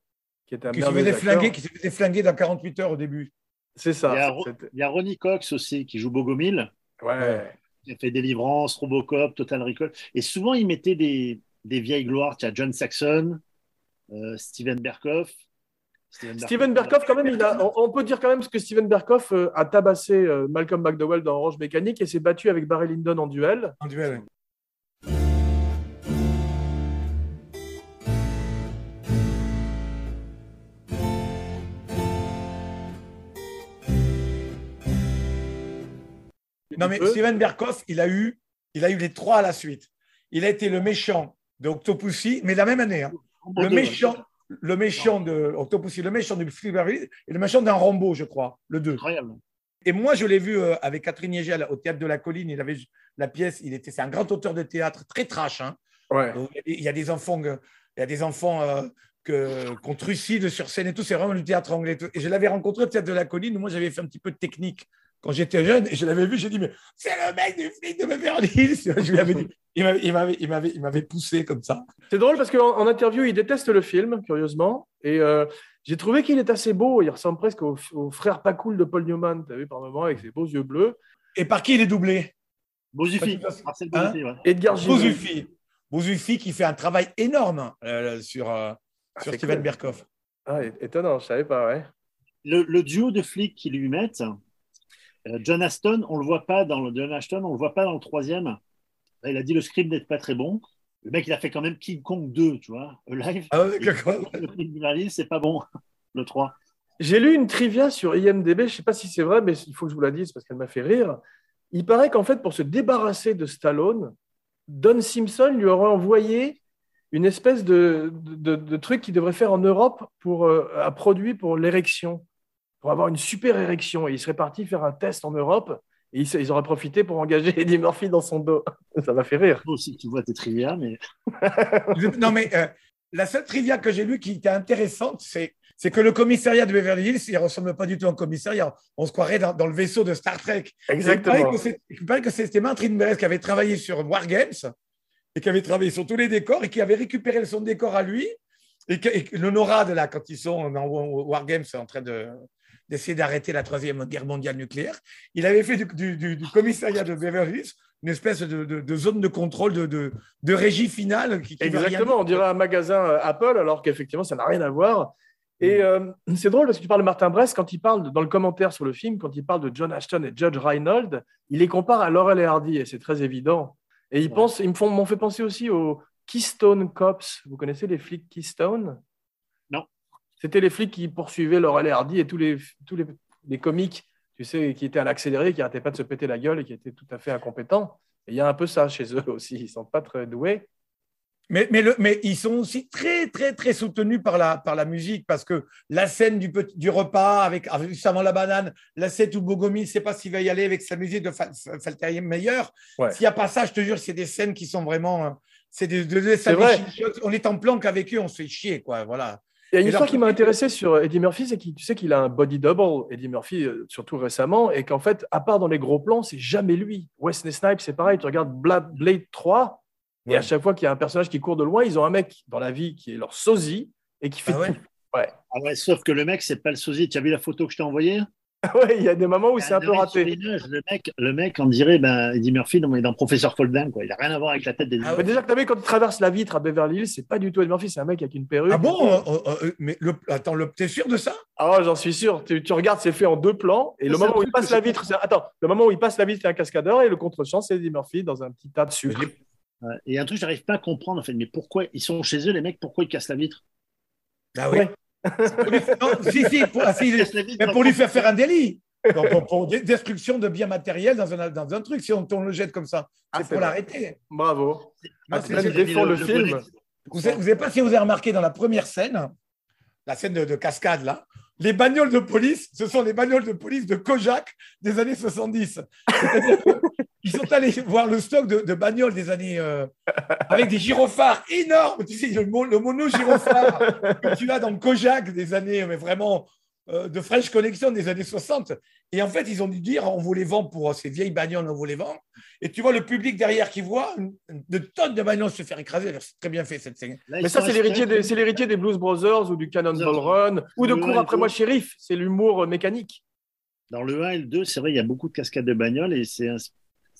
qui est un Qui se, merveilleux faisait acteur. flinguer, dans 48 heures au début. C'est Il y, ça. a, il y a Ronnie Cox aussi qui joue Bogomil. Ouais. Il a fait Délivrance, Robocop, Total Recall. Et souvent, il mettait des, des vieilles gloires. Tu as John Saxon, euh, Steven Berkoff. Steven Berkoff, quand même, il a, on, peut dire quand même que Steven Berkoff euh, a tabassé euh, Malcolm McDowell dans Orange Mécanique et s'est battu avec Barry Lyndon en duel. En duel, ouais. Non, mais. Steven Berkoff, il a, eu, il a eu les trois à la suite. Il a été le méchant de Octopussy, mais la même année. hein. Le méchant, le méchant de Octopussy, le méchant de Flipperville et le méchant d'un Rambo, je crois, le 2. Incroyable. Et moi, je l'ai vu euh, avec Catherine Yegel au Théâtre de la Colline. Il avait la pièce, il était, c'est un grand auteur de théâtre, très trash. hein. Ouais. Donc, Il y a des enfants, il y a des enfants euh, que- qu'on trucide sur scène et tout. C'est vraiment du théâtre anglais. et tout. Et je l'avais rencontré au Théâtre de la Colline. où Moi, j'avais fait un petit peu de technique quand j'étais jeune. Et je l'avais vu. J'ai dit, mais c'est le mec du flic de Beverly Hills. *laughs* Je lui avais dit. Il m'avait, il m'avait, il m'avait, il m'avait poussé comme ça. C'est drôle parce qu'en en interview, il déteste le film, curieusement. Et euh, j'ai trouvé qu'il est assez beau. Il ressemble presque au, au frère pas cool de Paul Newman, tu as vu par moment, avec ses beaux yeux bleus. Et par qui il est doublé? Que- Marcel Hein? Bozufi, ouais. Edgar qui fait un travail énorme euh, sur, euh, Ah, sur Steven cool. Berkoff. Ah, étonnant, je savais pas, ouais. Le, le duo de flics qu'ils lui mettent, John Aston, on le voit pas dans le John Ashton, on le voit pas dans le troisième. Il a dit le script n'est pas très bon. Le mec, il a fait quand même King Kong 2, tu vois, live. Ah ouais. Le c'est pas bon, *laughs* le 3. J'ai lu une trivia sur IMDB, je ne sais pas si c'est vrai, mais il faut que je vous la dise parce qu'elle m'a fait rire. Il paraît qu'en fait, pour se débarrasser de Stallone, Don Simpson lui aurait envoyé une espèce de, de, de truc qu'il devrait faire en Europe pour, euh, à produit pour l'érection, pour avoir une super érection. Et il serait parti faire un test en Europe et ils, ils auraient profité pour engager *laughs* Eddie Murphy dans son dos. Ça m'a fait rire. Toi aussi, tu vois tes trivia, mais *laughs* non, mais euh, la seule trivia que j'ai lue qui était intéressante, c'est, c'est que le commissariat de Beverly Hills, il ne ressemble pas du tout à un commissariat. On se croirait dans, dans le vaisseau de Star Trek. Exactement. il paraît que c'était Martin Beres qui avait travaillé sur Wargames et qui avait travaillé sur tous les décors et qui avait récupéré son décor à lui. Et, que, et NORAD, là, quand ils sont dans Wargames en train de, d'essayer d'arrêter la troisième guerre mondiale nucléaire, il avait fait du, du- du- du commissariat de Beverly Hills une espèce de, de- de zone de contrôle, de, régie finale. Qui, qui Exactement, on dirait un magasin euh, Apple, alors qu'effectivement, ça n'a rien à voir. Et euh, c'est drôle parce que tu parles de Martin Brest, quand il parle, dans le commentaire sur le film, quand il parle de John Ashton et Judge Reinhold, il les compare à Laurel et Hardy, et c'est très évident. Et ils, Ouais. pensent, ils m'ont fait penser aussi aux Keystone Cops. Vous connaissez les flics Keystone? C'était les flics qui poursuivaient Laurel et Hardy et tous les, tous les, les comiques tu sais, qui était à l'accéléré, qui n'arrêtait pas de se péter la gueule et qui était tout à fait incompétent. Et il y a un peu ça chez eux aussi. Ils ne sont pas très doués. Mais, mais, le, mais, ils sont aussi très, très, très soutenus par la, par la musique parce que la scène du, petit, du repas avec, juste avant la banane, la scène où Bogomi ne sait pas s'il va y aller avec sa musique de Falterier meilleur. Ouais. S'il n'y a pas ça, je te jure, c'est des scènes qui sont vraiment. euh, C'est des, des- des-. On est en planque avec eux, on se fait chier, quoi. Voilà. Il y a une Et histoire qui m'a intéressé sur Eddie Murphy, c'est qu'il tu sais qu'il a un body double, Eddie Murphy, euh, surtout récemment, et qu'en fait, à part dans les gros plans, c'est jamais lui. Wesley Snipes, c'est pareil, tu regardes Bla- Blade 3, et Ouais. à chaque fois qu'il y a un personnage qui court de loin, ils ont un mec dans la vie qui est leur sosie et qui fait Ah ouais tout. Ah ouais, sauf que le mec, c'est pas le sosie. Tu as vu la photo que je t'ai envoyée? *laughs* Ouais, il y a des moments où c'est un peu raté. Le mec, le mec, on dirait ben, Eddie Murphy dans, dans Professeur Foldin. Quoi. Il n'a rien à voir avec la tête d'Eddie Ah Mais déjà que tu vu quand il traverse la vitre à Beverly Hills, c'est pas du tout Eddie Murphy, c'est un mec avec une perruque. Ah bon euh, euh, euh, Mais le, attends, le, t'es sûr de ça? Ah, j'en suis sûr. Tu, tu regardes, c'est fait en deux plans. Et le moment où il passe la vitre, c'est... attends, le moment où il passe la vitre, c'est un cascadeur et le contre-champ, c'est Eddie Murphy dans un petit tas de sucre. Et un truc, j'arrive pas à comprendre en fait. Mais pourquoi ils sont chez eux, les mecs Pourquoi ils cassent la vitre? Ah oui. Ouais. Non, si, si, pour, *laughs* mais pour lui faire faire un délit. *laughs* Donc, pour, destruction de biens matériels dans un, dans un truc, si on, on le jette comme ça, Ah, c'est pour l'arrêter. Bravo. Non, Ah, c'est- même défend le film. Vous savez pas si vous avez remarqué dans la première scène, la scène de, de cascade là, les bagnoles de police, ce sont les bagnoles de police de Kojak des années 70. *laughs* Qu'ils sont allés voir le stock de, de bagnoles des années euh, avec des gyrophares énormes, tu sais, le, le mono gyrophare que tu as dans Kojak des années, mais vraiment euh, de French Connection des années 60. Et en fait, ils ont dû dire on vous les vend pour ces vieilles bagnoles, on vous les vend. Et tu vois le public derrière qui voit une, une tonne de bagnoles se faire écraser. C'est très bien fait cette scène. Là, ils Mais ça, c'est l'héritier des, Blues Brothers ou du Cannonball. Run ou de Cours après moi, shérif. C'est l'humour euh, mécanique. Dans le 1 et le 2, c'est vrai, il y a beaucoup de cascades de bagnoles et c'est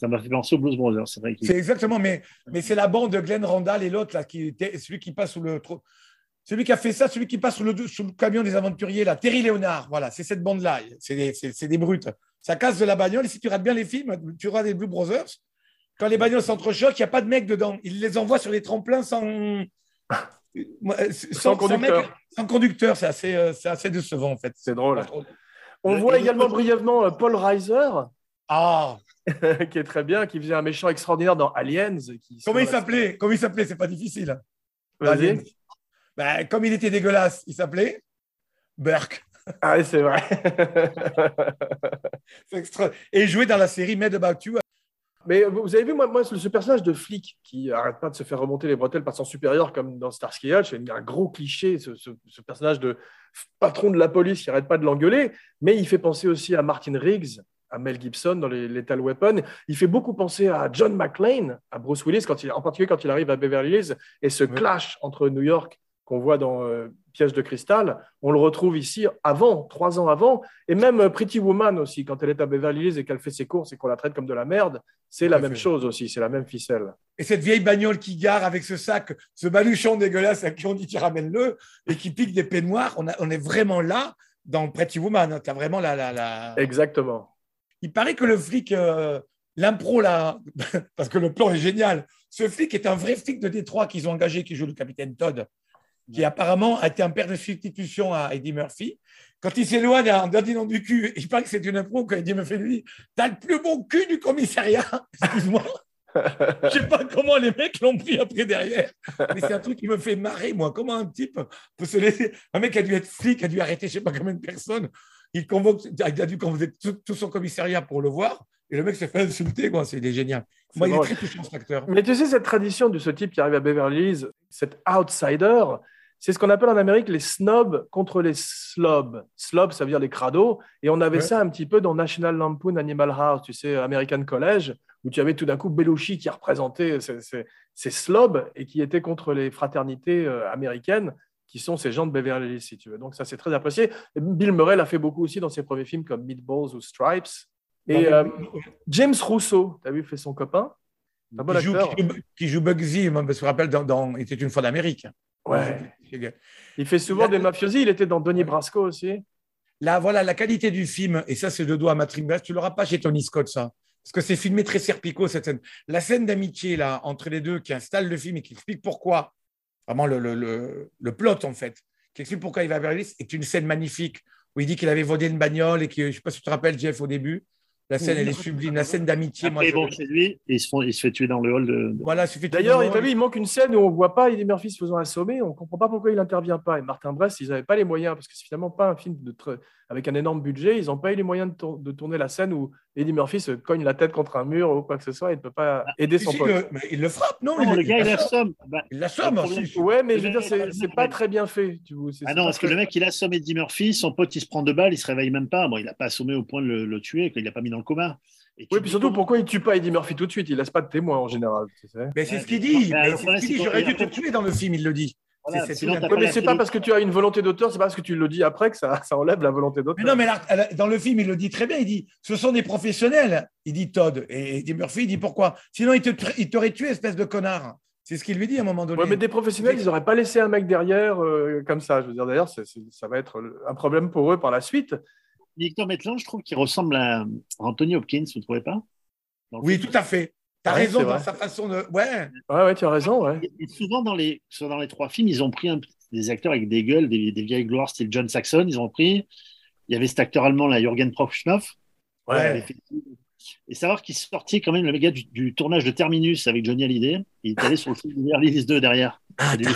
ça m'a fait penser aux Blues Brothers. C'est vrai qu'il- C'est exactement, mais, mais c'est la bande de Glenn Randall et l'autre, là, qui était celui qui passe sous le. Celui qui a fait ça, celui qui passe sous le, sous le camion des aventuriers, là, Terry Léonard, voilà, c'est cette bande-là. C'est des, c'est- c'est des brutes. Ça casse de la bagnole. Et si tu regardes bien les films, tu regardes les Blue Brothers, quand les bagnoles s'entrechoquent, il n'y a pas de mec dedans. Ils les envoient sur les tremplins sans. Sans conducteur. mec- sans conducteur, c'est assez, euh, c'est assez décevant en fait. C'est drôle. On Le- voit également brièvement euh, Paul Reiser, Ah, *laughs* qui est très bien, qui faisait un méchant extraordinaire dans Aliens. Qui, comment il s'appelait? Comment il s'appelait? C'est pas difficile. Vas-y. Alien. Ben, comme il était dégueulasse, il s'appelait Burke. Ah, oui, c'est vrai. *laughs* C'est extra- Et il jouait dans la série Mad About You. Mais vous avez vu, moi, moi, ce personnage de flic qui arrête pas de se faire remonter les bretelles par son supérieur, comme dans Starsky Hutch, c'est un gros cliché, ce, ce- ce personnage de patron de la police qui arrête pas de l'engueuler, mais il fait penser aussi à Martin Riggs, à Mel Gibson dans les Lethal Weapon. Il fait beaucoup penser à John McClane, à Bruce Willis, quand il, en particulier quand il arrive à Beverly Hills, et ce clash entre New York qu'on voit dans euh, Piège de cristal, on le retrouve ici avant, trois ans avant, et même euh, Pretty Woman aussi, quand elle est à Beverly Hills et qu'elle fait ses courses et qu'on la traite comme de la merde, c'est la même fait. chose aussi, c'est la même ficelle. Et cette vieille bagnole qui gare avec ce sac, ce baluchon dégueulasse à qui on dit tu ramènes-le et qui pique des peignoirs, on, a- on est vraiment là dans Pretty Woman. Tu as vraiment la, la, la- Exactement. Il paraît que le flic, euh, l'impro là, *laughs* parce que le plan est génial, ce flic est un vrai flic de Détroit qu'ils ont engagé, qui joue le capitaine Todd, qui apparemment a été un père de substitution à Eddie Murphy. Quand il s'éloigne en dandinant du cul, il paraît que c'est une impro quand Eddie Murphy lui dit T'as le plus bon cul du commissariat *laughs* Excuse-moi. Je sais pas comment les mecs l'ont pris après derrière. Mais c'est un truc qui me fait marrer, moi. Comment un type peut se laisser. Un mec a dû être flic, a dû arrêter je sais pas combien de personnes. Il, convoque, il a dû convoquer tout, tout son commissariat pour le voir. Et le mec se fait insulter, quoi. C'est génial. Moi, il est très touchant, cet acteur. Mais tu sais, cette tradition de ce type qui arrive à Beverly Hills, cet outsider, c'est ce qu'on appelle en Amérique les snobs contre les slobs. Slobs, ça veut dire les crados. Et on avait Ouais. ça un petit peu dans National Lampoon Animal House, tu sais, American College, où tu avais tout d'un coup Belushi qui représentait ces, ces- ces slobs et qui était contre les fraternités euh, américaines qui sont ces gens de Beverly Hills, si tu veux. Donc ça, c'est très apprécié. Bill Murray l'a fait beaucoup aussi dans ses premiers films comme Meatballs ou Stripes. Et euh, James Russo, tu as vu, fait son copain. Un bon qui, joue, acteur. qui joue- qui joue Bugsy, moi, je me rappelle dans, dans Il était une fois d'Amérique. Ouais. Il fait souvent des mafiosi. Il était dans Donnie Brasco aussi. Là, voilà, la qualité du film, et ça, c'est de dos à Matrim Bass, tu l'auras pas chez Tony Scott, ça. Parce que c'est filmé très serpico, cette scène. La scène d'amitié, là, entre les deux, qui installe le film et qui explique pourquoi, vraiment le, le, le, le plot, en fait, qui explique pourquoi il va vers Alice, est une scène magnifique. où il dit qu'il avait volé une bagnole et que, je ne sais pas si tu te rappelles, Jeff, au début. La scène, elle est sublime. La scène d'amitié. Après, ils vont chez lui et il se, font, il se fait tuer dans le hall. De... Voilà, il D'ailleurs, vu, il manque une scène où on ne voit pas Eddie Murphy se faisant assommer. On ne comprend pas pourquoi il n'intervient pas. Et Martin Brest, ils n'avaient pas les moyens, parce que c'est finalement pas un film de avec un énorme budget. Ils n'ont pas eu les moyens de, tour- de tourner la scène où Eddie Murphy se cogne la tête contre un mur ou quoi que ce soit et ne peut pas aider Si, son si, pote. le- mais il le frappe, non, Non, il, le gars, il l'assomme. assomme. Bah, Il l'assomme Le aussi. Ouais, mais je veux dire, c'est pas très bien fait. Tu vois, c'est- Ah non, parce que le mec, il assomme Eddie Murphy, son pote, il se prend deux balles, il se réveille même pas. Bon, il n'a pas assommé au point de le, le tuer, qu'il l'a pas mis dans le coma. Et Oui, puis surtout, pourquoi il tue pas Eddie Murphy tout de suite? Il laisse pas de témoin en général. tu sais. Mais c'est Ouais, ce qu'il dit. J'aurais dû te tuer dans le film, il le dit. Voilà, C'est- c'est sinon, mais c'est pas parce que tu as une volonté d'auteur, c'est pas parce que tu le dis après que ça, *laughs* ça enlève la volonté Mais d'auteur. non, mais là, dans le film, il le dit très bien. Il dit ce sont des professionnels. Il dit Todd. Et Murphy, il dit pourquoi? Sinon, il te- il t'aurait tué, espèce de connard. C'est ce qu'il lui dit à un moment donné. Ouais, mais des professionnels, ils n'auraient pas laissé un mec derrière euh, comme ça. Je veux dire, d'ailleurs, c'est- c'est- ça va être un problème pour eux par la suite. Victor Maitland, je trouve qu'il ressemble à Anthony Hopkins, vous ne trouvez pas? Oui, film? tout à fait. Tu as Ouais, raison dans sa façon de. Ouais. Ouais, ouais, tu as raison. Ouais. Et souvent, dans les, souvent dans les trois films, ils ont pris un- des acteurs avec des gueules, des, des vieilles gloires, style John Saxon. Ils ont pris. Il y avait cet acteur allemand, là, Jürgen Prochnow. Ouais. Fait- Et savoir qu'il sortait quand même le gars du, du tournage de Terminus avec Johnny Hallyday. Il est allé sur le film de Beverly Hills 2 derrière. Ah, t'as.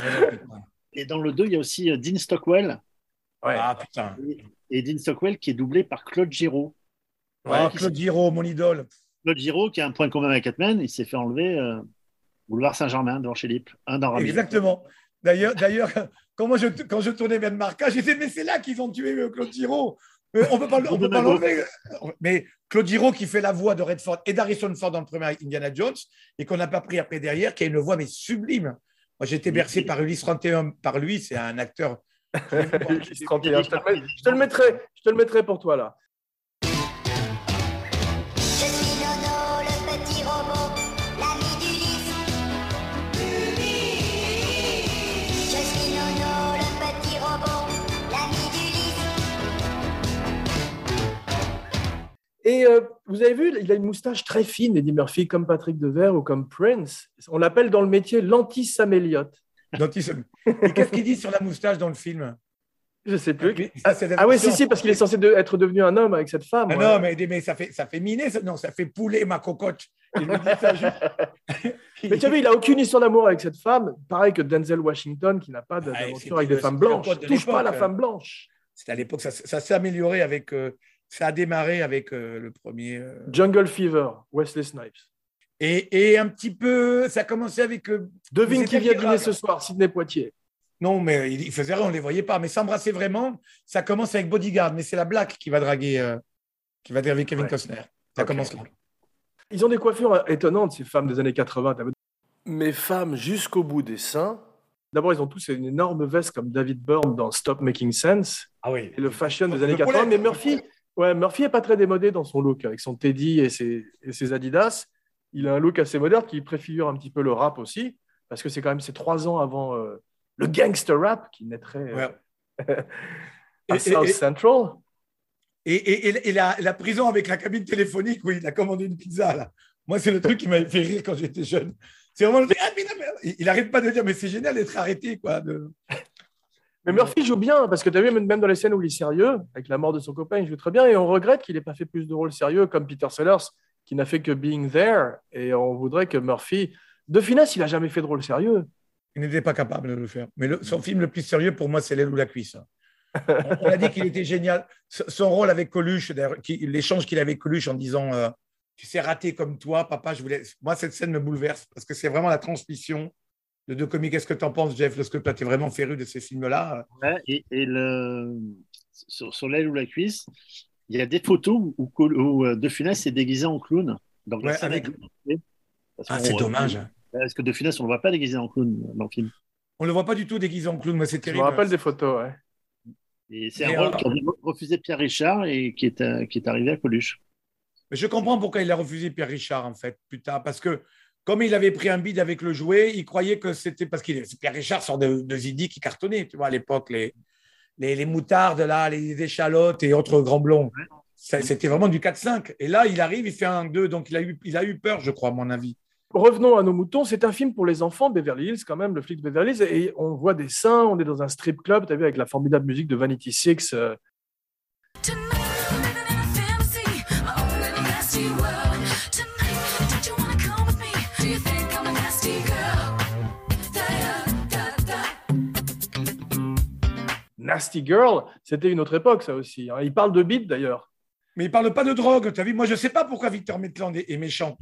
Et dans le 2, il y a aussi euh, Dean Stockwell. Ouais. Ah, putain. Et Dean Stockwell qui est doublé par Claude Giraud. Ah, Claude Giraud, mon idole. Claude Giraud, qui a un point commun avec Catman, il s'est fait enlever euh, boulevard Saint-Germain devant chez Lippe. Un dans Rabelais. Exactement. D'ailleurs, d'ailleurs quand, moi je, quand je tournais bien de Marca, j'ai dit Mais c'est là qu'ils ont tué euh, Claude Giraud. Euh, on peut pas, on peut pas l'enlever. Mais Claude Giraud qui fait la voix de Redford et d'Harrison Ford dans le premier Indiana Jones et qu'on n'a pas pris après derrière, qui a une voix mais sublime. Moi, j'ai été bercé par Ulysse 31 par lui. C'est un acteur. *laughs* Ulysse 31, je, te le mets- je te le mettrai, je te le mettrai pour toi là. Et euh, vous avez vu, il a une moustache très fine, Eddie Murphy, comme Patrick Devers ou comme Prince. On l'appelle dans le métier l'anti-Sam Elliott. Et qu'est-ce qu'il dit sur la moustache dans le film? Je sais plus. C'est Ah ouais, si, si, parce qu'il est censé de- être devenu un homme avec cette femme. Ah ouais. non, mais, mais ça, fait, ça fait miner, ça- non, ça fait poulet ma cocotte. Il ça juste. *laughs* Mais tu as vu, il n'a aucune histoire d'amour avec cette femme. Pareil que Denzel Washington, qui n'a pas Ah, d'aventure avec des femmes blanches. de Touche pas à la femme blanche. C'était à l'époque, ça, ça s'est amélioré avec. euh, ça a démarré avec euh, le premier. euh, Jungle Fever, Wesley Snipes. et, et un petit peu, ça a commencé avec. euh, Devine qui vient dîner ce soir, Sidney Poitier. non, mais il, il faisait rien, on ne les voyait pas. Mais s'embrasser vraiment, ça commence avec Bodyguard. Mais c'est la Black qui va draguer, euh, qui va draguer Kevin Ouais. Costner. Ça commence là. Ils ont des coiffures étonnantes, ces femmes des années 80. T'avais- Mes femmes jusqu'au bout des seins. D'abord, ils ont tous une énorme veste comme David Byrne dans Stop Making Sense. Ah oui. et le fashion des années poulet. 80. Mais Murphy, ouais, Murphy est pas très démodé dans son look, avec son Teddy et ses, et ses Adidas. Il a un look assez moderne qui préfigure un petit peu le rap aussi, parce que c'est quand même ces trois ans avant euh, le gangster rap qui naîtrait euh, Ouais. *laughs* à Et- South et- Central. Et, et- et- et la, la prison avec la cabine téléphonique où il a commandé une pizza, là. Moi, c'est le truc qui m'avait fait rire quand j'étais jeune. C'est vraiment le ah, Il- Il n'arrête pas de dire, mais c'est génial d'être arrêté, quoi. de- Mais Murphy joue bien, parce que tu as vu, même dans les scènes où il est sérieux, avec la mort de son copain, il joue très bien, et on regrette qu'il n'ait pas fait plus de rôles sérieux comme Peter Sellers, qui n'a fait que Being There, et on voudrait que Murphy. De finesse, il n'a jamais fait de rôle sérieux. Il n'était pas capable de le faire. Mais son film le plus sérieux, pour moi, c'est L'aile ou la cuisse. On, a dit qu'il était génial. Son rôle avec Coluche, l'échange qu'il avait avec Coluche en disant euh, Tu sais, raté comme toi, papa, je voulais. Moi, cette scène me bouleverse parce que c'est vraiment la transmission de deux comiques. Qu'est-ce que tu en penses, Jeff, lorsque toi, tu es vraiment féru de ces films-là? Ouais, et, et le, sur, sur l'aile ou la cuisse, il y a des photos où, où, Col- où, euh, De Funès est déguisé en clown. Donc, Ouais, avec- Ah, c'est dommage. Parce que De Funès, on ne le voit pas déguisé en clown dans le film. On ne le voit pas du tout déguisé en clown, mais c'est Je me terrible. rappelle des photos, ouais. Et c'est un rôle euh, qui a refusé Pierre Richard et qui est, euh, qui est arrivé à Coluche. Mais je comprends pourquoi il a refusé Pierre Richard, en fait, plus tard. Parce que, comme il avait pris un bide avec le jouet, il croyait que c'était. Parce que Pierre Richard sort de, de Zidi qui cartonnait, tu vois, à l'époque, les, les, les moutardes, là, les échalotes et autres grands blonds. C'était vraiment du 4-5. Et là, il arrive, il fait un 2, donc il a, eu, il a eu peur, je crois, à mon avis. Revenons à nos moutons. C'est un film pour les enfants, Beverly Hills, quand même, le flic de Beverly Hills. Et on voit des seins, on est dans un strip club, tu as vu, avec la formidable musique de Vanity Six. euh, Nasty Girl, c'était une autre époque, ça aussi. hein. Il parle de beat d'ailleurs. Mais il parle pas de drogue, tu as vu? Moi, je sais pas pourquoi Victor Maitland est, est méchant.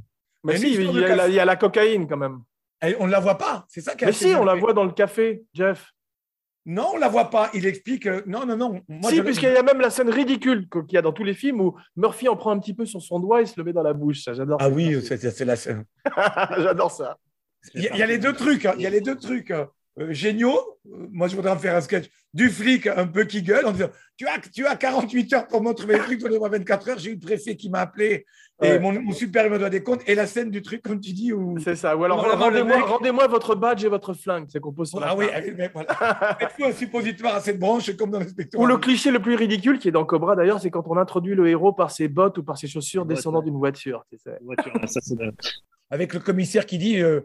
Mais si, il y, a la, café. il y a la cocaïne quand même. Et on ne la voit pas, c'est ça qui Mais si, on la voit dans le café, Jeff. Non, on la voit pas. Il explique. euh, non, non, non. Moi, si, puisqu'il y a même la scène ridicule qu'il y a dans tous les films où Murphy en prend un petit peu sur son doigt et se le met dans la bouche. Ça, J'adore. Ah oui, c'est la scène. *laughs* J'adore ça. Il y, a- les deux trucs. hein. Il y a les deux trucs euh, euh, géniaux. Euh, Moi, je voudrais en faire un sketch du flic un peu qui gueule en disant Tu as, tu as 48 heures pour montrer les trucs, donnez-moi 24 heures. J'ai eu le préfet qui m'a appelé et Ouais. mon, mon super me doit des comptes. Et la scène du truc, comme tu dis, où. C'est ça. Ou alors, le rendez-moi mec- votre badge et votre flingue. C'est qu'on pose sur la Ah oui, allez, mais voilà. *laughs* Un suppositoire à cette branche, comme dans l'inspecteur. Ou le cliché le plus ridicule qui est dans Cobra d'ailleurs, c'est quand on introduit le héros par ses bottes ou par ses chaussures descendant d'une voiture. tu sais. Voiture, ça, le- Avec le commissaire qui dit euh,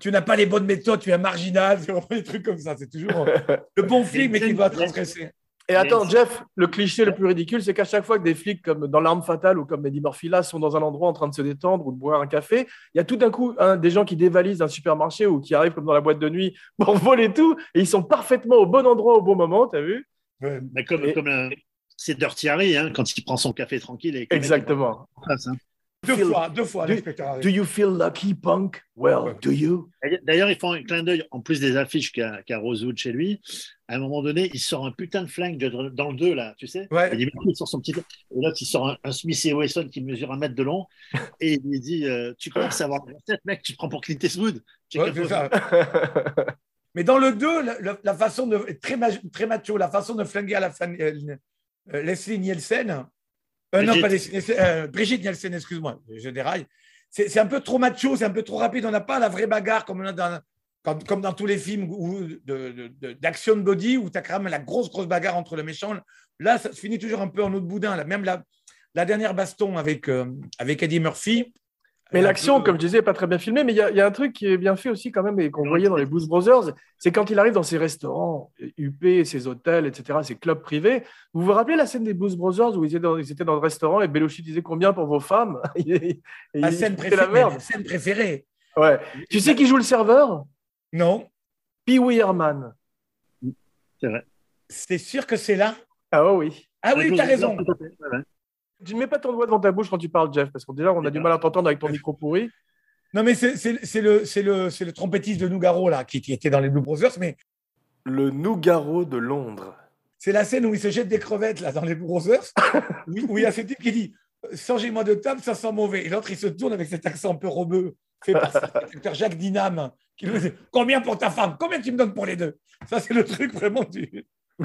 Tu n'as pas les bonnes méthodes, tu es un marginal. *laughs* Vraiment des trucs comme ça. C'est toujours euh, le bon flic, mais qui va transgresser. Et attends. Jeff, le cliché le plus ridicule, c'est qu'à chaque fois que des flics comme dans L'Arme Fatale ou comme Eddie Murphy là sont dans un endroit en train de se détendre ou de boire un café, il y a tout d'un coup un- des gens qui dévalisent un supermarché ou qui arrivent comme dans la boîte de nuit *laughs* pour voler tout et ils sont parfaitement au bon endroit au bon moment, t'as vu? Ouais. Mais comme, Et- comme un- c'est Dirty Harry, hein, quand il prend son café tranquille. Et Exactement. hein. Deux Feel- fois, deux fois, Do- l'inspecteur Harry. Do you feel lucky, punk? Well, Ouais. do you? D'ailleurs, ils font un clin d'œil, en plus des affiches qu'a qu'a Rosewood chez lui. À un moment donné, il sort un putain de flingue de- dans le 2, là, tu sais. Ouais. Il dit, il sort son petit. Et l'autre, il sort un, un Smith et Wesson qui mesure un mètre de long. Et il lui dit euh, Tu commences à avoir la tête, mec, tu te prends pour Clint Eastwood? Ouais. *laughs* Mais dans le 2, la, la- la façon de. Très, ma- très macho, la façon de flinguer à la fin. euh, Leslie Nielsen. Euh, non, Brigitte. pas euh, Brigitte Nielsen, excuse-moi, je déraille. C'est un peu trop macho, c'est un peu trop rapide. On n'a pas la vraie bagarre comme, on a dans, comme, comme dans tous les films où- de- de- de- d'action body où tu as quand même la grosse, grosse bagarre entre le méchant. Là, ça se finit toujours un peu en de boudin. Là. Même la, la dernière baston avec, euh, avec Eddie Murphy. Mais l'action, peu- comme je disais, n'est pas très bien filmée, mais il y, a- il y a un truc qui est bien fait aussi quand même et qu'on voyait dans les Blues Brothers, c'est quand il arrive dans ses restaurants UP, ses hôtels, etc., ses clubs privés. Vous vous rappelez la scène des Blues Brothers où ils étaient dans, ils étaient dans le restaurant et Belushi disait combien pour vos femmes *laughs* Et il- scène préférée. la merde. scène préférée. Ouais. Tu sais qui joue le serveur? Non, Pee Wee Herman. c'est sûr que c'est là? Ah oh oui. Ah oui, tu as raison. Tu ne mets pas ton doigt devant ta bouche quand tu parles, Jeff, parce que déjà, on a du mal à t'entendre avec ton micro pourri. Non, mais c'est le, c'est le, c'est le trompettiste de Nougaro, là, qui, qui était dans les Blue Brothers, mais Le Nougaro de Londres. c'est la scène où il se jette des crevettes, là, dans les Blue Brothers, *laughs* où, où il y a ce type qui dit Changez-moi de table, ça sent mauvais. Et l'autre, il se tourne avec cet accent un peu robeux, fait par cet acteur Jacques Dinam, qui lui dit Combien pour ta femme? Combien tu me donnes pour les deux? Ça, c'est le truc vraiment du. *laughs*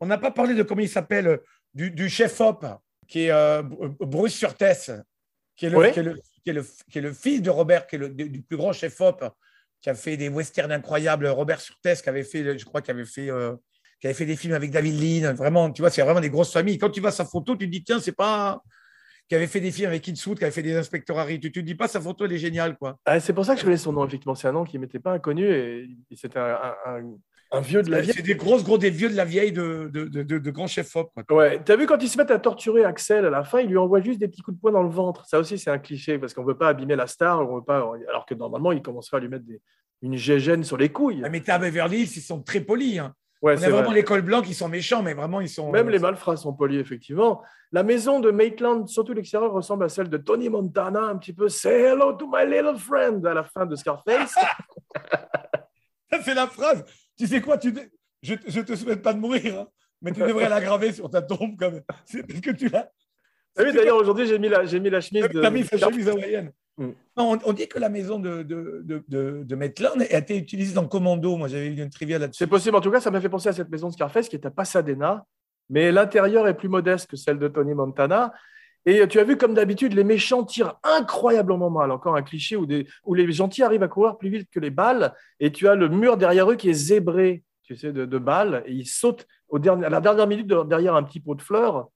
On n'a pas parlé de comment il s'appelle, euh, du, du chef-op, qui est euh, Br- Bruce Surtès, qui est, le, Oui. qui, est le, qui, est le, qui est le fils de Robert, qui est le du plus grand chef-op, qui a fait des westerns incroyables. Robert Surtès, qui avait fait, je crois, qui avait fait, euh, qui avait fait des films avec David Lean. Vraiment, tu vois, c'est vraiment des grosses familles. Quand tu vois sa photo, tu te dis, tiens, c'est pas. Qui avait fait des films avec Eastwood, qui avait fait des inspecteurs Harry. Tu te dis pas, sa photo, elle est géniale, quoi. Ah, c'est pour ça que je connais son nom, effectivement. C'est un nom qui ne m'était pas inconnu et c'était un, un- un- vieux de la vieille. C'est des grosses, gros, des vieux de la vieille de, de, de, de- grands chefs-op, quoi. Ouais, t'as vu quand ils se mettent à torturer Axel à la fin, ils lui envoient juste des petits coups de poing dans le ventre. Ça aussi, c'est un cliché parce qu'on veut pas abîmer la star, on veut pas. Alors que normalement, il commencerait à lui mettre des- une gégène sur les couilles. Ah, Mais t'as Beverly Hills, ils sont très polis. Hein. Ouais, On c'est a vraiment vrai. les cols blancs qui sont méchants, mais vraiment, ils sont. Même les malfrats sont polis, effectivement. La maison de Maitland, surtout l'extérieur, ressemble à celle de Tony Montana, un petit peu Say hello to my little friend à la fin de Scarface. *laughs* Ça, c'est la phrase. Tu sais quoi tu... Je ne te souhaite pas de mourir, hein, mais tu devrais la graver sur ta tombe. Comme... C'est parce que tu l'as. Ah oui, d'ailleurs, aujourd'hui, j'ai mis, la, j'ai mis la chemise de. Mis sa chemise hawaïenne. Mm. On, on dit que la maison de, de, de, de, Maitland a été utilisée dans Commando. Moi, j'avais vu une trivia là-dessus. C'est possible. En tout cas, ça m'a fait penser à cette maison de Scarface qui est à Pasadena, mais l'intérieur est plus modeste que celle de Tony Montana. Et tu as vu, comme d'habitude, les méchants tirent incroyablement mal. Encore un cliché où, les gentils arrivent à courir plus vite que les balles, et tu as le mur derrière eux qui est zébré, tu sais, de, balles, et ils sautent à la dernière minute de- derrière un petit pot de fleurs.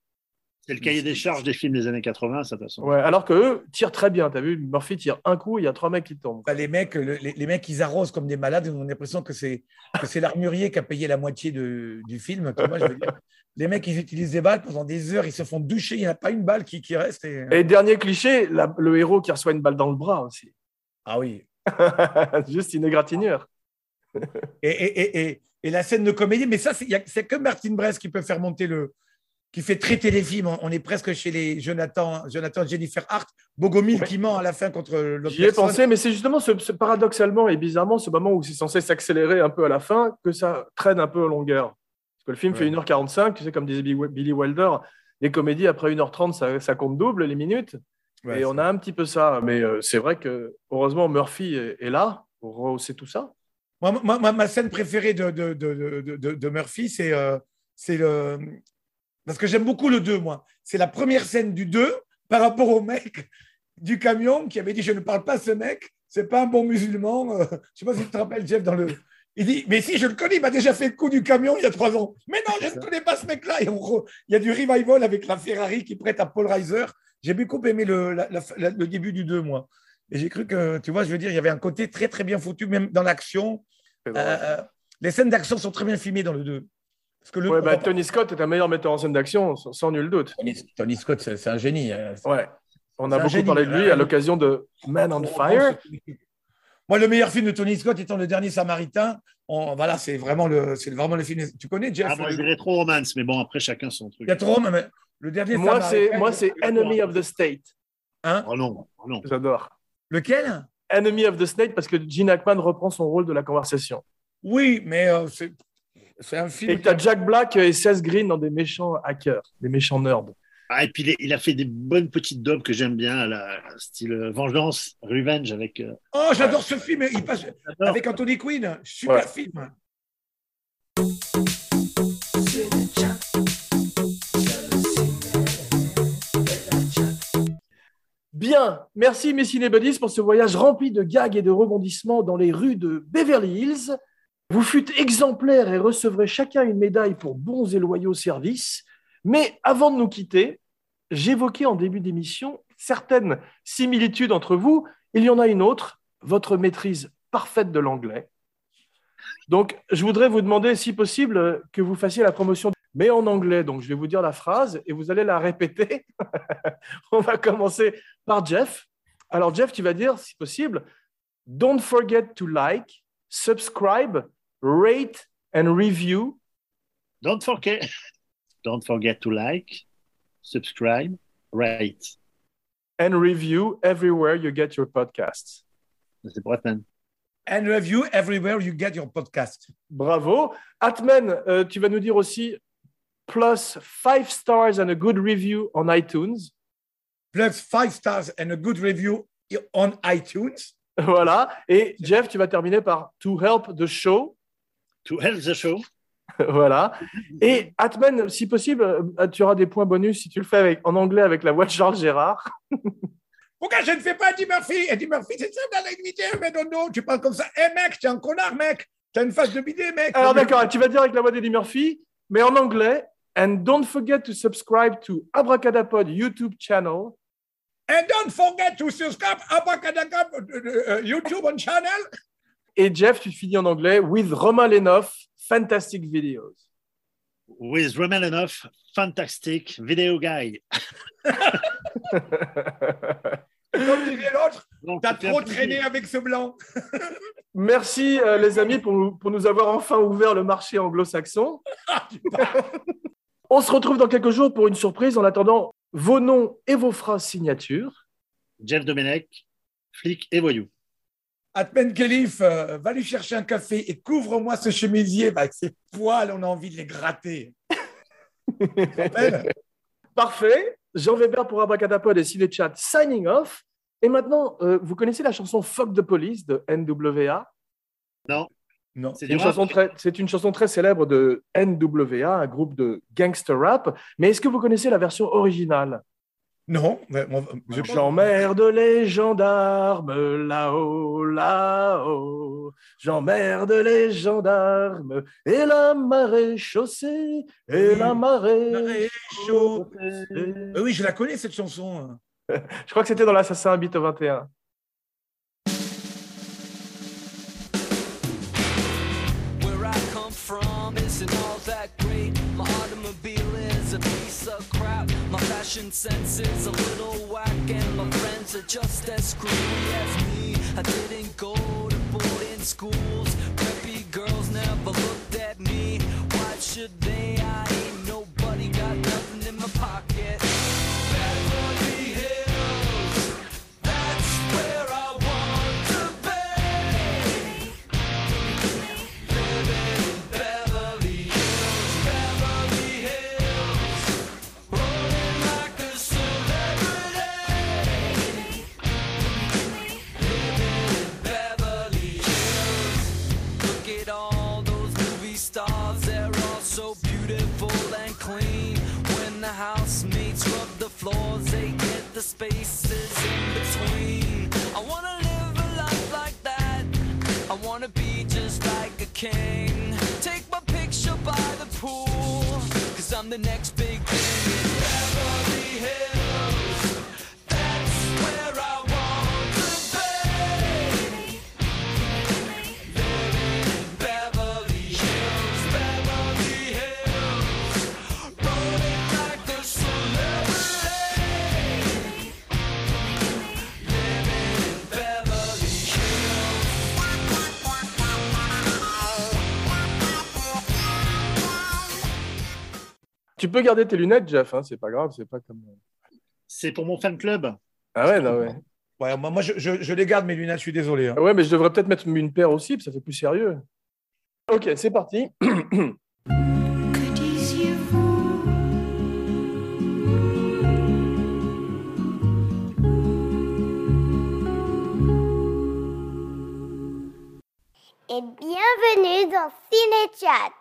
C'est le cahier des charges des films des années 80, ça, de toute façon. Ouais, alors que eux tirent très bien. Tu as vu, Murphy tire un coup, il y a trois mecs qui tombent. Bah, les mecs, le- les, les mecs, ils arrosent comme des malades. On a l'impression que c'est que c'est l'armurier qui a payé la moitié de- du film. tu vois, je veux dire. Les mecs, ils utilisent des balles pendant des heures. Ils se font doucher. Il n'y a pas une balle qui, qui reste. et- Et dernier cliché, la- le héros qui reçoit une balle dans le bras aussi. Ah oui. *laughs* Juste une égratignure. Et, et, et, et, et la scène de comédie. Mais ça, c'est il y a- c'est que Martin Brest qui peut faire monter le. Qui fait très téléfilm. On- On est presque chez les Jonathan, Jonathan Jennifer Hart, Bogomil Ouais. qui ment à la fin contre l'autre J'y ai personne. pensé, mais c'est justement ce, ce- paradoxalement et bizarrement ce moment où c'est censé s'accélérer un peu à la fin que ça traîne un peu en longueur. Parce que le film Ouais. fait 1h45, tu sais, comme disait Billy Wilder, les comédies après 1h30, ça, ça compte double les minutes. Ouais, et on a un petit peu ça. Mais euh, c'est vrai que, heureusement, Murphy est, est là pour rehausser tout ça. Moi, ma scène préférée de, de, de, de, de- de Murphy, c'est euh, c'est le. Parce que j'aime beaucoup le 2, moi. C'est la première scène du 2 par rapport au mec du camion qui avait dit Je ne parle pas à ce mec, c'est pas un bon musulman. Euh, Je sais pas si tu te rappelles, Jeff, dans le. Il dit Mais si, je le connais, il m'a déjà fait le coup du camion il y a trois ans. Mais non, je ne connais pas ce mec-là. Re- Il y a du revival avec la Ferrari qui prête à Paul Reiser. J'ai beaucoup aimé le, la- la- la- le début du 2, moi. Et j'ai cru que, tu vois, je veux dire, il y avait un côté très, très bien foutu, même dans l'action. Drôle. Euh, les scènes d'action sont très bien filmées dans le 2. Parce que le, Ouais, bah, Tony Scott est un meilleur metteur en scène d'action, sans, sans nul doute. Tony, Tony Scott, c'est un génie. hein. Ouais. On a beaucoup génie. parlé de lui à l'occasion de Man on Fire. Moi, le meilleur film de Tony Scott étant Le Dernier Samaritain. On- voilà, c'est vraiment le, c'est vraiment le film. Tu connais Jeff? Ah, moi, je dirais trop romance, mais bon, après, chacun son truc. Il y a trop, mais le dernier Moi, c'est Samaritain. moi, c'est Enemy of the State. Hein? Oh non, oh non. J'adore. Lequel? Enemy of the State parce que Gene Hackman reprend son rôle de la conversation. Oui, mais euh, c'est, un film. Et que tu as Jack Black et Seth Green dans des méchants hackers, des méchants nerds. Ah, et puis il, est- il a fait des bonnes petites dobs que j'aime bien, la style euh, Vengeance, Revenge avec. euh, Oh, j'adore ce film. Il passe avec Anthony Quinn. Super Ouais. film. Bien, merci mes cinébuddies pour ce voyage rempli de gags et de rebondissements dans les rues de Beverly Hills. Vous fûtes exemplaires et recevrez chacun une médaille pour bons et loyaux services. Mais avant de nous quitter, j'évoquais en début d'émission certaines similitudes entre vous. Il y en a une autre, votre maîtrise parfaite de l'anglais. Donc, je voudrais vous demander, si possible, que vous fassiez la promotion, mais en anglais. Donc, je vais vous dire la phrase et vous allez la répéter. *laughs* On va commencer par Jeff. Alors, Jeff, tu vas dire, si possible, Don't forget to like, subscribe, rate and review. Don't forget, *laughs* don't forget to like, subscribe, rate. And review everywhere you get your podcasts. C'est pour Atman. And review everywhere you get your podcast. Bravo. Atman, euh, tu vas nous dire aussi plus five stars and a good review on iTunes. Plus five stars and a good review on iTunes. *laughs* Voilà. Et Jeff, tu vas terminer par to help the show. To help the show. *laughs* voilà. Et Atman, si possible, euh, tu auras des points bonus si tu le fais avec, en anglais avec la voix de Charles Gérard. *laughs* Pourquoi je ne fais pas Eddie Murphy? Eddie Murphy, c'est ça dans l'invité, mais non, non, tu parles comme ça. Eh mec, t'es un connard, mec. T'as une face de bidet, mec. Alors d'accord, tu vas dire avec la voix d'Eddie Murphy, mais en anglais. And don't forget to subscribe to Abracadapod YouTube channel. And don't forget to subscribe Abracadabra, uh, uh, YouTube on channel. Et Jeff, tu finis en anglais with Romain Lenoff, fantastic videos. With Roman enough, fantastic video guy. *laughs* Comme dirait l'autre, t'as trop traîné avec ce blanc. *laughs* Merci euh, les amis pour, nous- pour nous avoir enfin ouvert le marché anglo-saxon. *laughs* On se retrouve dans quelques jours pour une surprise. En attendant, vos noms et vos phrases signatures. Jeff Domenech, flic et voyou. Atmen Khelif, euh, va lui chercher un café et couvre-moi ce chemisier. Bah, avec ses poils, on a envie de les gratter. Parfait. Jean Weber pour Abracadapod et Cinechat signing off. Et maintenant, euh, vous connaissez la chanson Fuck the Police de NWA Non, Non. c'est une, chanson très, c'est une chanson très célèbre de NWA, un groupe de gangster rap. Mais est-ce que vous connaissez la version originale? Non. mais on- je- J'emmerde les gendarmes là-haut, là-haut. J'emmerde les gendarmes et la marée chaussée, et la marée Marée chaussée. Oui, je la connais cette chanson. *laughs* Je crois que c'était dans l'Assassin Habit au 21. Where I come from isn't all that great. My automobile is a piece of fashion sense is a little whack and my friends are just as screwy as me. I didn't go to boarding schools. Preppy girls never looked at me. Why should they? Tu peux garder tes lunettes, Jeff, hein, c'est pas grave, c'est pas comme. C'est pour mon fan club. Ah ouais, non, ouais. Ouais, moi, moi, je, je- je les garde, mes lunettes, je suis désolé. hein. Ouais, mais je devrais peut-être mettre une paire aussi, ça fait plus sérieux. Ok, c'est parti. *clears throat* Et bienvenue dans Cinéchat.